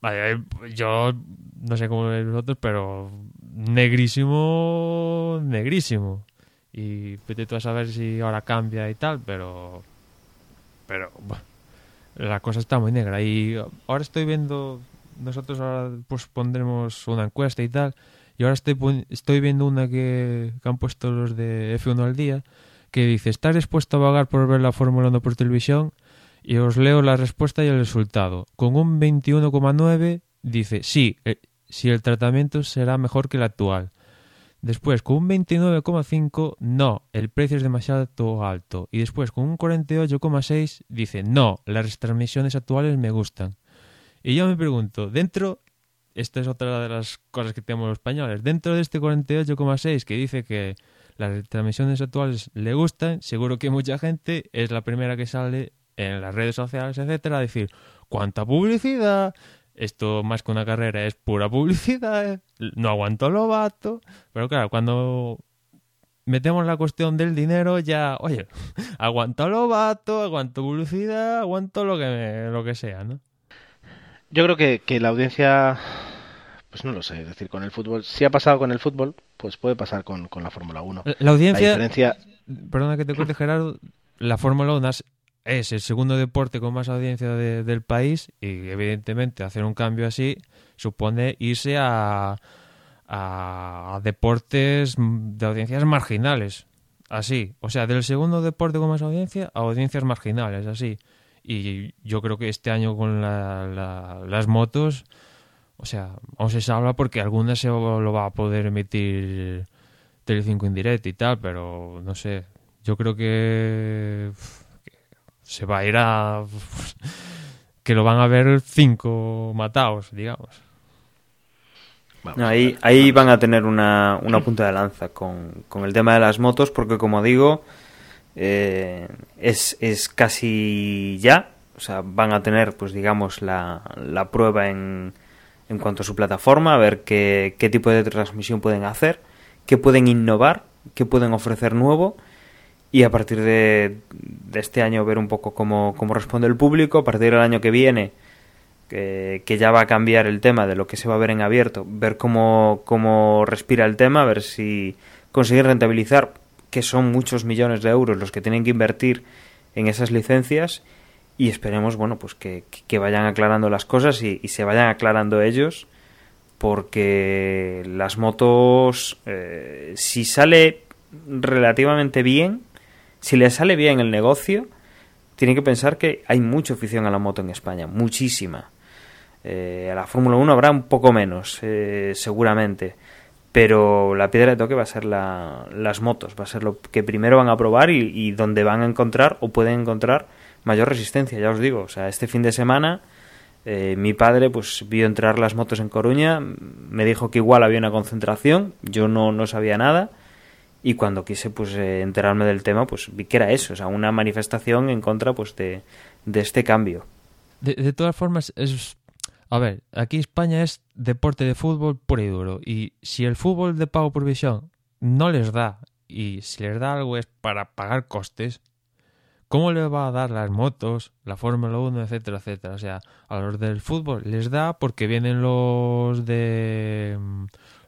Vale, yo no sé cómo veis vosotros, pero negrísimo, negrísimo. Y vete tú a saber si ahora cambia y tal, pero. Pero, bueno, la cosa está muy negra. Y ahora estoy viendo. Nosotros ahora pues pondremos una encuesta y tal. Y ahora estoy, viendo una que, han puesto los de F1 al día. Que dice: ¿Estás dispuesto a pagar por ver la Fórmula 1 por televisión? Y os leo la respuesta y el resultado. Con un 21,9 dice: Sí, eh, si el tratamiento será mejor que el actual. Después, con un 29,5, no, el precio es demasiado alto. Y después, con un 48,6, dice, no, las retransmisiones actuales me gustan. Y yo me pregunto, dentro, esta es otra de las cosas que tenemos los españoles, dentro de este 48,6 que dice que las retransmisiones actuales le gustan, seguro que mucha gente es la primera que sale en las redes sociales, etcétera, a decir, ¿cuánta publicidad? esto más que una carrera es pura publicidad, no aguanto lo vato, pero claro, cuando metemos la cuestión del dinero ya, oye, aguanto lo vato, aguanto publicidad, aguanto lo que, lo que sea, ¿no? Yo creo que, que la audiencia, pues no lo sé, es decir, con el fútbol, si ha pasado con el fútbol, pues puede pasar con, con la Fórmula 1. La audiencia, la diferencia... perdona que te corte Gerardo, la Fórmula 1 es el segundo deporte con más audiencia del país y evidentemente hacer un cambio así supone irse a, a, deportes de audiencias marginales. Así, o sea, del segundo deporte con más audiencia a audiencias marginales, así. Y yo creo que este año con las motos, o sea, aún se habla porque algunas se lo va a poder emitir Telecinco en directo y tal, pero no sé, yo creo que se va a ir a... que lo van a ver cinco matados, digamos. ahí, ahí van a tener una, una punta de lanza con, con, el tema de las motos, porque como digo, eh, es, es casi ya. O sea, van a tener, pues digamos, la, la prueba en, en cuanto a su plataforma, a ver qué, qué tipo de transmisión pueden hacer, qué pueden innovar, qué pueden ofrecer nuevo y a partir de, este año ver un poco cómo, responde el público, a partir del año que viene, que, ya va a cambiar el tema de lo que se va a ver en abierto, ver cómo, cómo respira el tema, ver si conseguir rentabilizar, que son muchos millones de euros los que tienen que invertir en esas licencias y esperemos bueno pues que, vayan aclarando las cosas y, se vayan aclarando ellos porque las motos eh, si sale relativamente bien si le sale bien el negocio, tiene que pensar que hay mucha afición a la moto en España, muchísima. Eh, a la Fórmula 1 habrá un poco menos, eh, seguramente. Pero la piedra de toque va a ser las motos, va a ser lo que primero van a probar y, donde van a encontrar o pueden encontrar mayor resistencia, ya os digo. O sea, este fin de semana eh, mi padre pues vio entrar las motos en Coruña, me dijo que igual había una concentración, yo no, no sabía nada y cuando quise pues eh, enterarme del tema pues vi que era eso, o sea, una manifestación en contra pues de, este cambio. De, todas formas, es... A ver, aquí España es deporte de fútbol puro y duro y si el fútbol de pago por visión no les da y si les da algo es para pagar costes, ¿cómo le va a dar las motos, la Fórmula 1, etcétera, etcétera? O sea, a los del fútbol les da porque vienen los de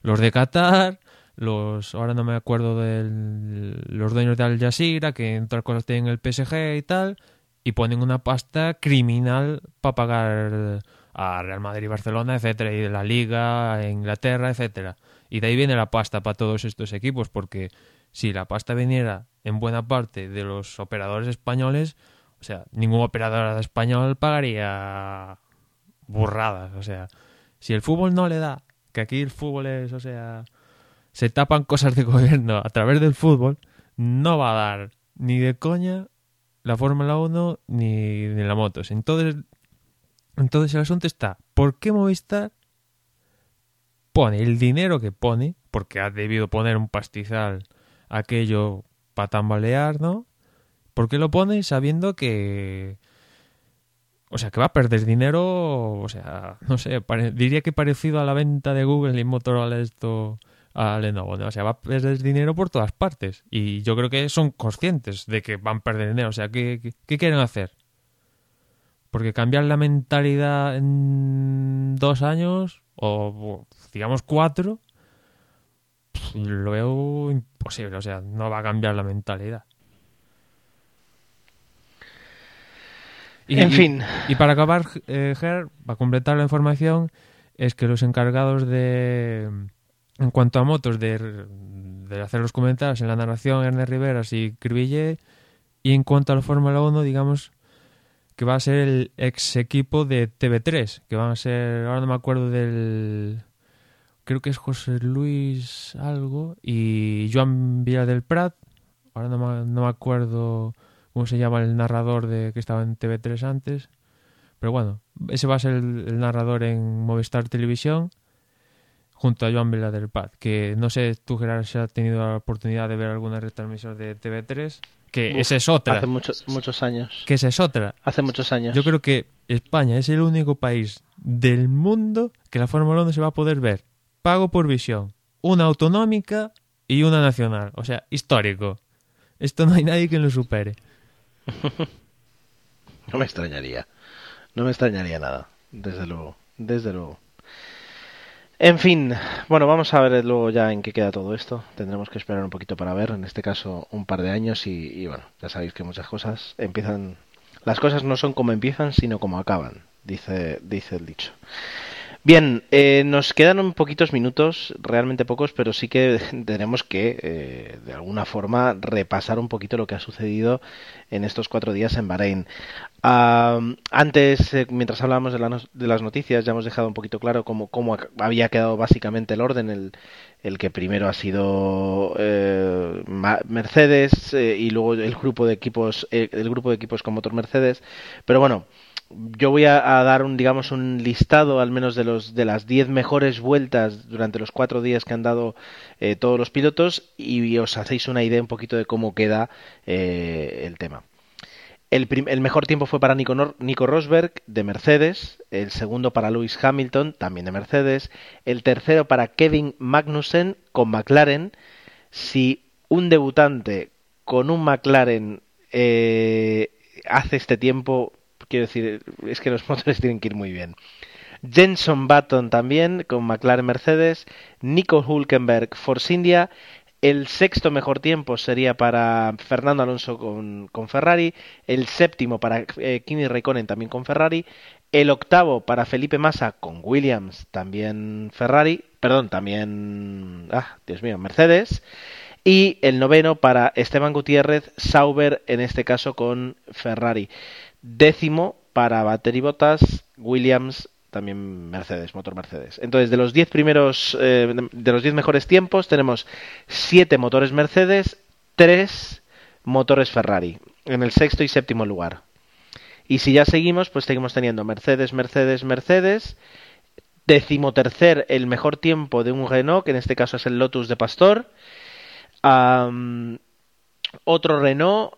los de Qatar, los ahora no me acuerdo de los dueños de Al Jazeera que entre otras cosas tienen el PSG y tal y ponen una pasta criminal para pagar a Real Madrid y Barcelona, etcétera, y de la Liga, Inglaterra, etcétera. Y de ahí viene la pasta para todos estos equipos, porque si la pasta viniera en buena parte de los operadores españoles, o sea, ningún operador español pagaría burradas. O sea, si el fútbol no le da, que aquí el fútbol es, o sea, se tapan cosas de gobierno a través del fútbol, no va a dar ni de coña la Fórmula 1 ni, ni la motos. Entonces, entonces el asunto está, ¿por qué Movistar pone el dinero que pone? Porque ha debido poner un pastizal aquello para tambalear, ¿no? ¿Por qué lo pone sabiendo que... O sea, que va a perder dinero, o sea, no sé, diría que parecido a la venta de Google y Motorola esto a Lenovo, O sea, va a perder dinero por todas partes. Y yo creo que son conscientes de que van a perder dinero. O sea, ¿qué, qué quieren hacer? Porque cambiar la mentalidad en dos años, o digamos cuatro, lo veo imposible. O sea, no va a cambiar la mentalidad. Y, en fin. Y, para acabar, eh, Ger, para completar la información, es que los encargados de. En cuanto a motos, de, de hacer los comentarios en la narración, Ernest Riveras y Cribille. Y en cuanto a la Fórmula 1, digamos que va a ser el ex equipo de TV3, que van a ser, ahora no me acuerdo del, creo que es José Luis algo, y Joan Villa del Prat, ahora no me, no me acuerdo cómo se llama el narrador de que estaba en TV3 antes, pero bueno, ese va a ser el, narrador en Movistar Televisión junto a Joan Villa del Prat, que no sé tú Gerard si has tenido la oportunidad de ver alguna retransmisión de TV3, que esa es otra. Hace muchos, muchos años. Que esa es otra. Hace muchos años. Yo creo que España es el único país del mundo que la Fórmula 1 se va a poder ver pago por visión, una autonómica y una nacional. O sea, histórico. Esto no hay nadie que lo supere. no me extrañaría. No me extrañaría nada. Desde luego. Desde luego. En fin, bueno, vamos a ver luego ya en qué queda todo esto. Tendremos que esperar un poquito para ver, en este caso un par de años y, bueno, ya sabéis que muchas cosas empiezan... Las cosas no son como empiezan, sino como acaban, dice, dice el dicho. Bien, eh, nos quedan un poquitos minutos, realmente pocos, pero sí que tenemos que, eh, de alguna forma, repasar un poquito lo que ha sucedido en estos cuatro días en Bahrein. antes, eh, mientras hablábamos de, las noticias, ya hemos dejado un poquito claro cómo, cómo había quedado básicamente el orden, el, el que primero ha sido Mercedes y luego el grupo de equipos, el grupo de equipos con motor Mercedes. Pero bueno, yo voy a, dar un digamos un listado al menos de los de las 10 mejores vueltas durante los cuatro días que han dado eh, todos los pilotos y os hacéis una idea un poquito de cómo queda eh, el tema. El, mejor tiempo fue para Nico, Nico, Rosberg de Mercedes, el segundo para Lewis Hamilton también de Mercedes, el tercero para Kevin Magnussen con McLaren. Si un debutante con un McLaren eh, hace este tiempo, quiero decir, es que los motores tienen que ir muy bien. Jenson Button también con McLaren Mercedes, Nico Hulkenberg Force India, el sexto mejor tiempo sería para Fernando Alonso con, Ferrari, el séptimo para eh, Kimi Raikkonen también con Ferrari, el octavo para Felipe Massa con Williams también Ferrari, perdón, también, ah, Dios mío, Mercedes, y el noveno para Esteban Gutiérrez, Sauber en este caso con Ferrari décimo para Valtteri Bottas, Williams, también Mercedes, motor Mercedes. Entonces, de los 10 primeros, eh, de los 10 mejores tiempos, tenemos 7 motores Mercedes, 3 motores Ferrari, en el sexto y séptimo lugar. Y si ya seguimos, pues seguimos teniendo Mercedes, Mercedes, Mercedes. Decimotercer, el mejor tiempo de un Renault, que en este caso es el Lotus de Pastor. otro Renault,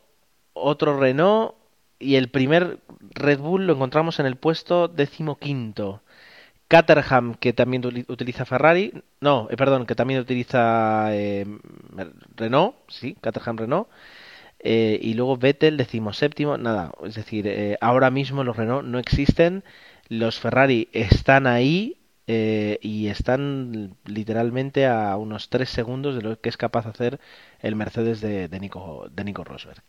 otro Renault, y el primer Red Bull lo encontramos en el puesto decimoquinto. Caterham, que también utiliza Ferrari, no, eh, perdón, que también utiliza eh, Renault, sí, Caterham Renault, eh, y luego Vettel, decimoséptimo, nada, es decir, ahora mismo los Renault no existen, los Ferrari están ahí y están literalmente a unos tres segundos de lo que es capaz de hacer el Mercedes de, de, Nico, de Nico Rosberg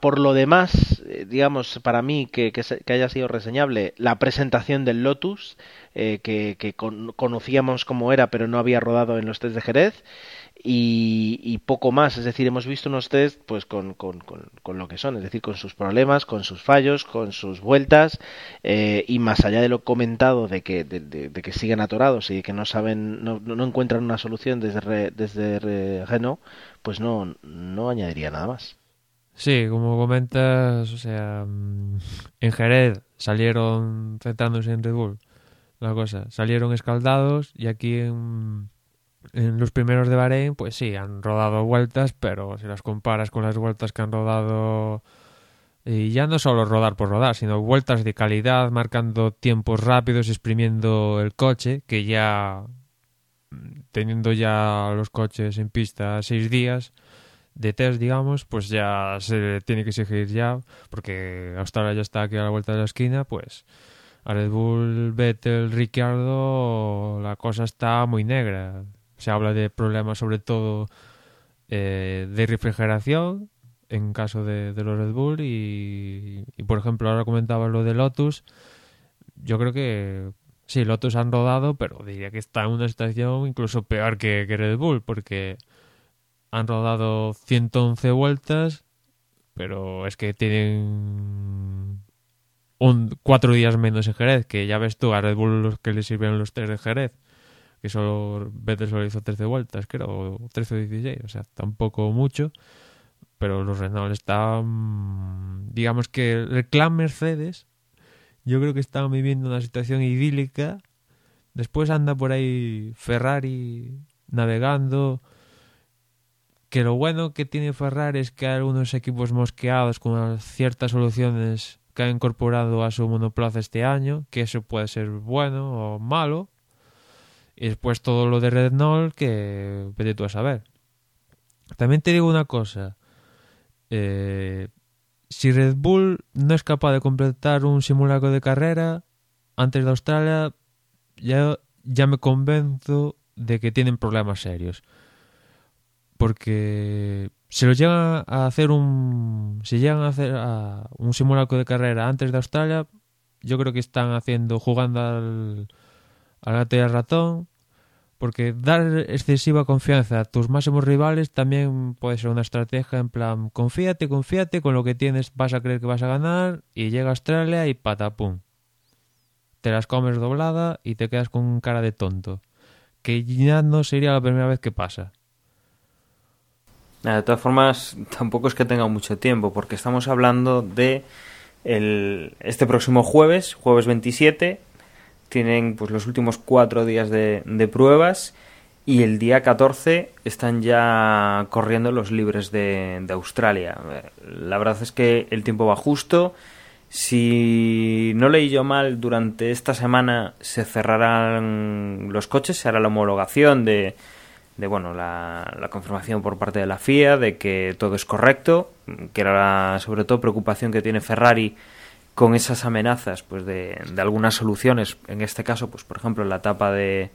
por, lo demás, digamos, para mí que, que, haya sido reseñable la presentación del Lotus, eh, que, que conocíamos cómo era, pero no había rodado en los test de Jerez y, poco más. Es decir, hemos visto unos test pues con, con, con, lo que son, es decir, con sus problemas, con sus fallos, con sus vueltas eh, y más allá de lo comentado de que, de, que siguen atorados y que no saben, no, no encuentran una solución desde, desde Renault, pues no, no añadiría nada más. Sí, como comentas, o sea, mm, en Jerez salieron centrándose en Red Bull, la cosa, salieron escaldados y aquí en en los primeros de Bahrein, pues sí, han rodado vueltas, pero si las comparas con las vueltas que han rodado, y ya no solo rodar por rodar, sino vueltas de calidad, marcando tiempos rápidos, exprimiendo el coche, que ya teniendo ya los coches en pista seis días de test, digamos, pues ya se tiene que seguir ya, porque Australia ya está aquí a la vuelta de la esquina, pues a Red Bull, Vettel, Ricciardo, la cosa está muy negra. Se habla de problemas sobre todo eh, de refrigeración en caso de, los Red Bull y, por ejemplo ahora comentaba lo de Lotus. Yo creo que sí Lotus han rodado pero diría que está en una situación incluso peor que, Red Bull porque han rodado 111 vueltas pero es que tienen un, cuatro días menos en Jerez que ya ves tú a Red Bull los que le sirven los tres de Jerez que solo Vettel solo hizo 13 vueltas, creo, o 13 o 16, o sea, tampoco mucho, pero los Renault están, digamos que el clan Mercedes, yo creo que están viviendo una situación idílica, después anda por ahí Ferrari navegando, que lo bueno que tiene Ferrari es que hay algunos equipos mosqueados con ciertas soluciones que ha incorporado a su monoplaza este año, que eso puede ser bueno o malo, y después todo lo de Renault que vete tú a saber. También te digo una cosa. Eh, si Red Bull no es capaz de completar un simulacro de carrera antes de Australia, ya, ya me convenzo de que tienen problemas serios. Porque si lo llegan a hacer un. Si llegan a hacer un simulacro de carrera antes de Australia, yo creo que están haciendo, jugando al, gato y al ratón, porque dar excesiva confianza a tus máximos rivales también puede ser una estrategia en plan, confíate, confíate, con lo que tienes vas a creer que vas a ganar y llega Australia y patapum. Te las comes doblada y te quedas con cara de tonto. Que ya no sería la primera vez que pasa. De todas formas, tampoco es que tenga mucho tiempo, porque estamos hablando de el, este próximo jueves, jueves 27, tienen pues los últimos cuatro días de, pruebas y el día 14 están ya corriendo los libres de, Australia. La verdad es que el tiempo va justo. Si no leí yo mal, durante esta semana se cerrarán los coches, se hará la homologación de, de bueno, la, la, confirmación por parte de la FIA de que todo es correcto, que era la, sobre todo preocupación que tiene Ferrari con esas amenazas pues de, de, algunas soluciones, en este caso, pues por ejemplo, la tapa de,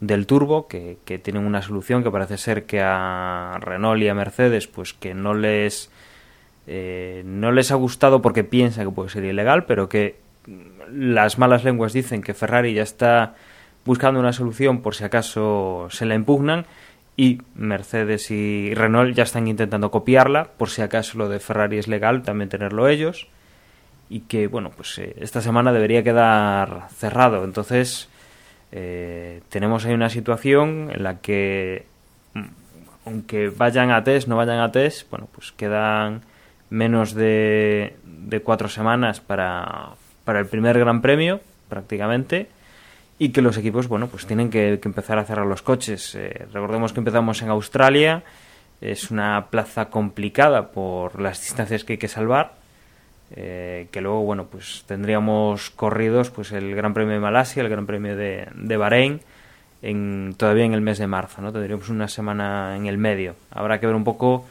del turbo, que, que, tienen una solución que parece ser que a Renault y a Mercedes, pues que no les, eh, no les ha gustado porque piensa que puede ser ilegal, pero que las malas lenguas dicen que Ferrari ya está buscando una solución por si acaso se la impugnan y Mercedes y Renault ya están intentando copiarla por si acaso lo de Ferrari es legal también tenerlo ellos y que, bueno, pues eh, esta semana debería quedar cerrado. Entonces, eh, tenemos ahí una situación en la que, mm, aunque vayan a test, no vayan a test, bueno, pues quedan menos de, de cuatro semanas para, para el primer Gran Premio, prácticamente, y que los equipos, bueno, pues tienen que, empezar a cerrar los coches. Eh, recordemos que empezamos en Australia, es una plaza complicada por las distancias que hay que salvar, eh, que luego, bueno, pues tendríamos corridos pues el Gran Premio de Malasia, el Gran Premio de, de Bahrein, en, todavía en el mes de marzo, ¿no? Tendríamos una semana en el medio. Habrá que ver un poco,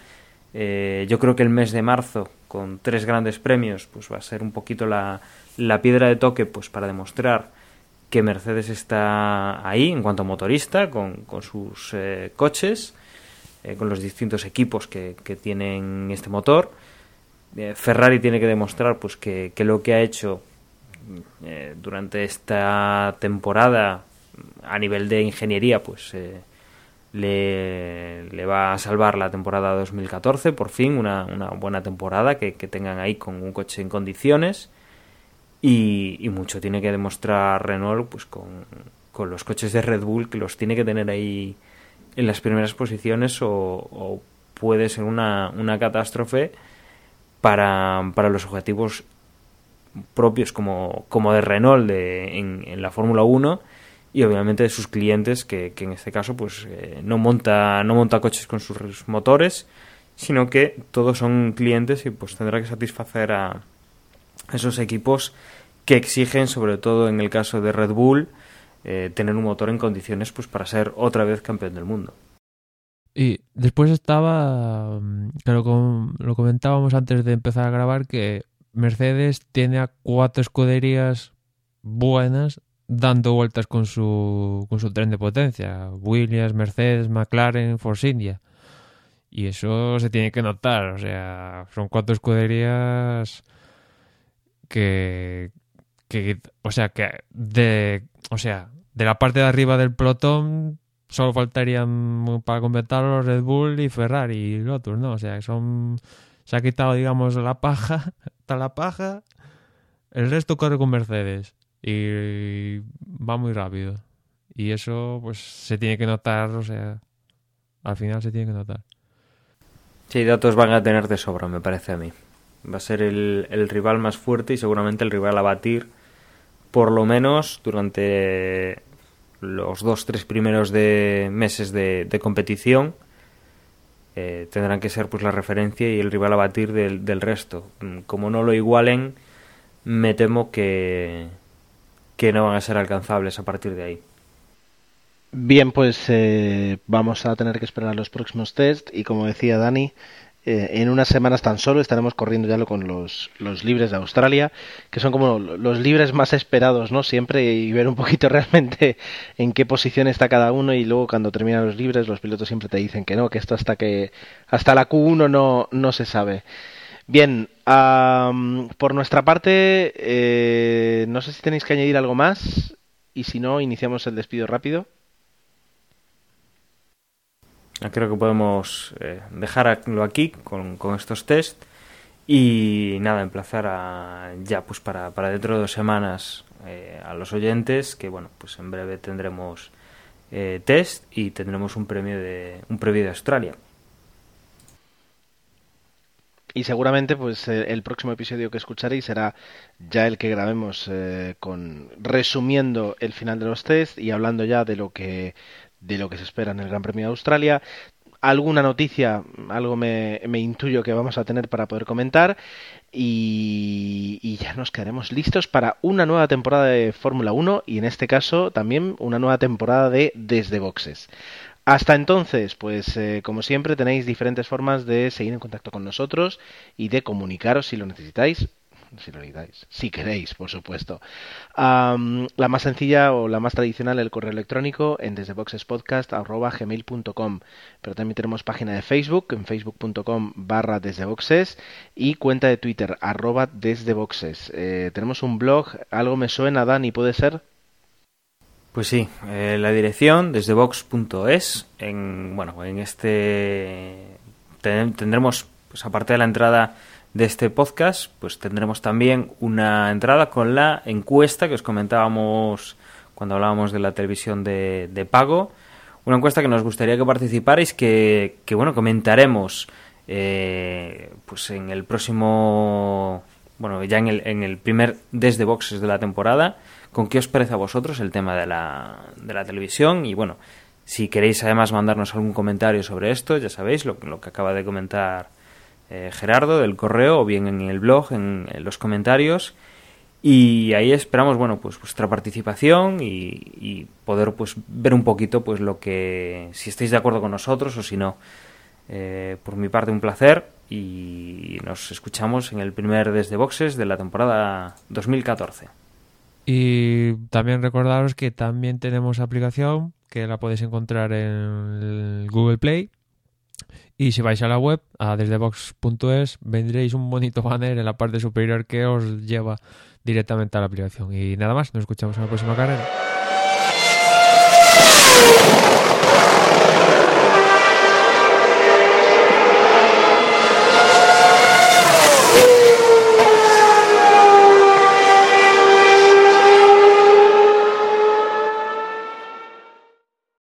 eh, yo creo que el mes de marzo, con tres grandes premios, pues va a ser un poquito la, la piedra de toque pues para demostrar que Mercedes está ahí en cuanto a motorista, con, sus eh, coches, con los distintos equipos que, tienen este motor. Eh, Ferrari tiene que demostrar pues que, lo que ha hecho eh, durante esta temporada a nivel de ingeniería pues eh, le, va a salvar la temporada 2014 por fin una, una buena temporada que, que, tengan ahí con un coche en condiciones y, y mucho tiene que demostrar Renault pues con, con, los coches de Red Bull que los tiene que tener ahí en las primeras posiciones o, o puede ser una, una catástrofe para, para los objetivos propios como, como de Renault de, en, en la Fórmula 1 y obviamente de sus clientes que, que en este caso pues eh, no monta no monta coches con sus motores sino que todos son clientes y pues tendrá que satisfacer a esos equipos que exigen sobre todo en el caso de Red Bull eh, tener un motor en condiciones pues para ser otra vez campeón del mundo y después estaba claro como lo comentábamos antes de empezar a grabar que Mercedes tiene a cuatro escuderías buenas dando vueltas con su, con su tren de potencia. Williams, Mercedes, McLaren, Force India. Y eso se tiene que notar. O sea, son cuatro escuderías que, que o sea, que de, o sea, de la parte de arriba del pelotón solo faltarían para completarlo Red Bull y Ferrari y Lotus, ¿no? O sea, son se ha quitado, digamos, la paja, está la paja, el resto corre con Mercedes y va muy rápido. Y eso pues se tiene que notar, o sea, al final se tiene que notar. Sí, datos van a tener de sobra, me parece a mí. Va a ser el, el rival más fuerte y seguramente el rival a batir, por lo menos durante los dos, tres primeros de meses de, competición. Eh, tendrán que ser pues la referencia y el rival a batir del, del resto. Como no lo igualen, me temo que, que no van a ser alcanzables a partir de ahí. Bien, pues eh, vamos a tener que esperar los próximos test y como decía Dani, eh, en unas semanas tan solo estaremos corriendo ya con los, los libres de Australia, que son como los libres más esperados, ¿no? Siempre y ver un poquito realmente en qué posición está cada uno y luego cuando terminan los libres los pilotos siempre te dicen que no, que esto hasta que hasta la Q1 no, no se sabe. Bien, por nuestra parte, eh, no sé si tenéis que añadir algo más y si no, iniciamos el despido rápido. Creo que podemos eh, dejarlo aquí con, con, estos test y nada, emplazar a, ya pues para, para dentro de dos semanas eh, a los oyentes que bueno, pues en breve tendremos eh, test y tendremos un premio de un previo de Australia. Y seguramente pues el próximo episodio que escucharéis será ya el que grabemos eh, con resumiendo el final de los test y hablando ya de lo que de lo que se espera en el Gran Premio de Australia. Alguna noticia, algo me, intuyo que vamos a tener para poder comentar y, y, ya nos quedaremos listos para una nueva temporada de Fórmula 1 y en este caso también una nueva temporada de Desde Boxes. Hasta entonces, pues eh, como siempre tenéis diferentes formas de seguir en contacto con nosotros y de comunicaros si lo necesitáis si lo necesitáis, si queréis, por supuesto. Um, la más sencilla o la más tradicional, el correo electrónico en desdeboxespodcast.gmail.com Pero también tenemos página de Facebook en facebook.com barra desdeboxes y cuenta de Twitter arroba desdeboxes. Eh, tenemos un blog, algo me suena, Dani, ¿puede ser? Pues sí, eh, la dirección desde box.es. En, bueno, en este tendremos, pues aparte de la entrada de este podcast, pues tendremos también una entrada con la encuesta que os comentábamos cuando hablábamos de la televisión de, de pago. Una encuesta que nos gustaría que participarais, que, que bueno, comentaremos eh, pues en el próximo, bueno, ya en el, en el primer desde boxes de la temporada con qué os parece a vosotros el tema de la, de la televisión y bueno, si queréis además mandarnos algún comentario sobre esto, ya sabéis lo, lo que acaba de comentar eh, Gerardo del correo o bien en el blog, en, los comentarios. Y ahí esperamos bueno pues vuestra participación y, y, poder pues ver un poquito pues lo que si estáis de acuerdo con nosotros o si no. Eh, por mi parte un placer y nos escuchamos en el primer desde boxes de la temporada 2014 y también recordaros que también tenemos aplicación que la podéis encontrar en Google Play Y si vais a la web, a desdebox.es, vendréis un bonito banner en la parte superior que os lleva directamente a la aplicación. Y nada más, nos escuchamos en la próxima carrera.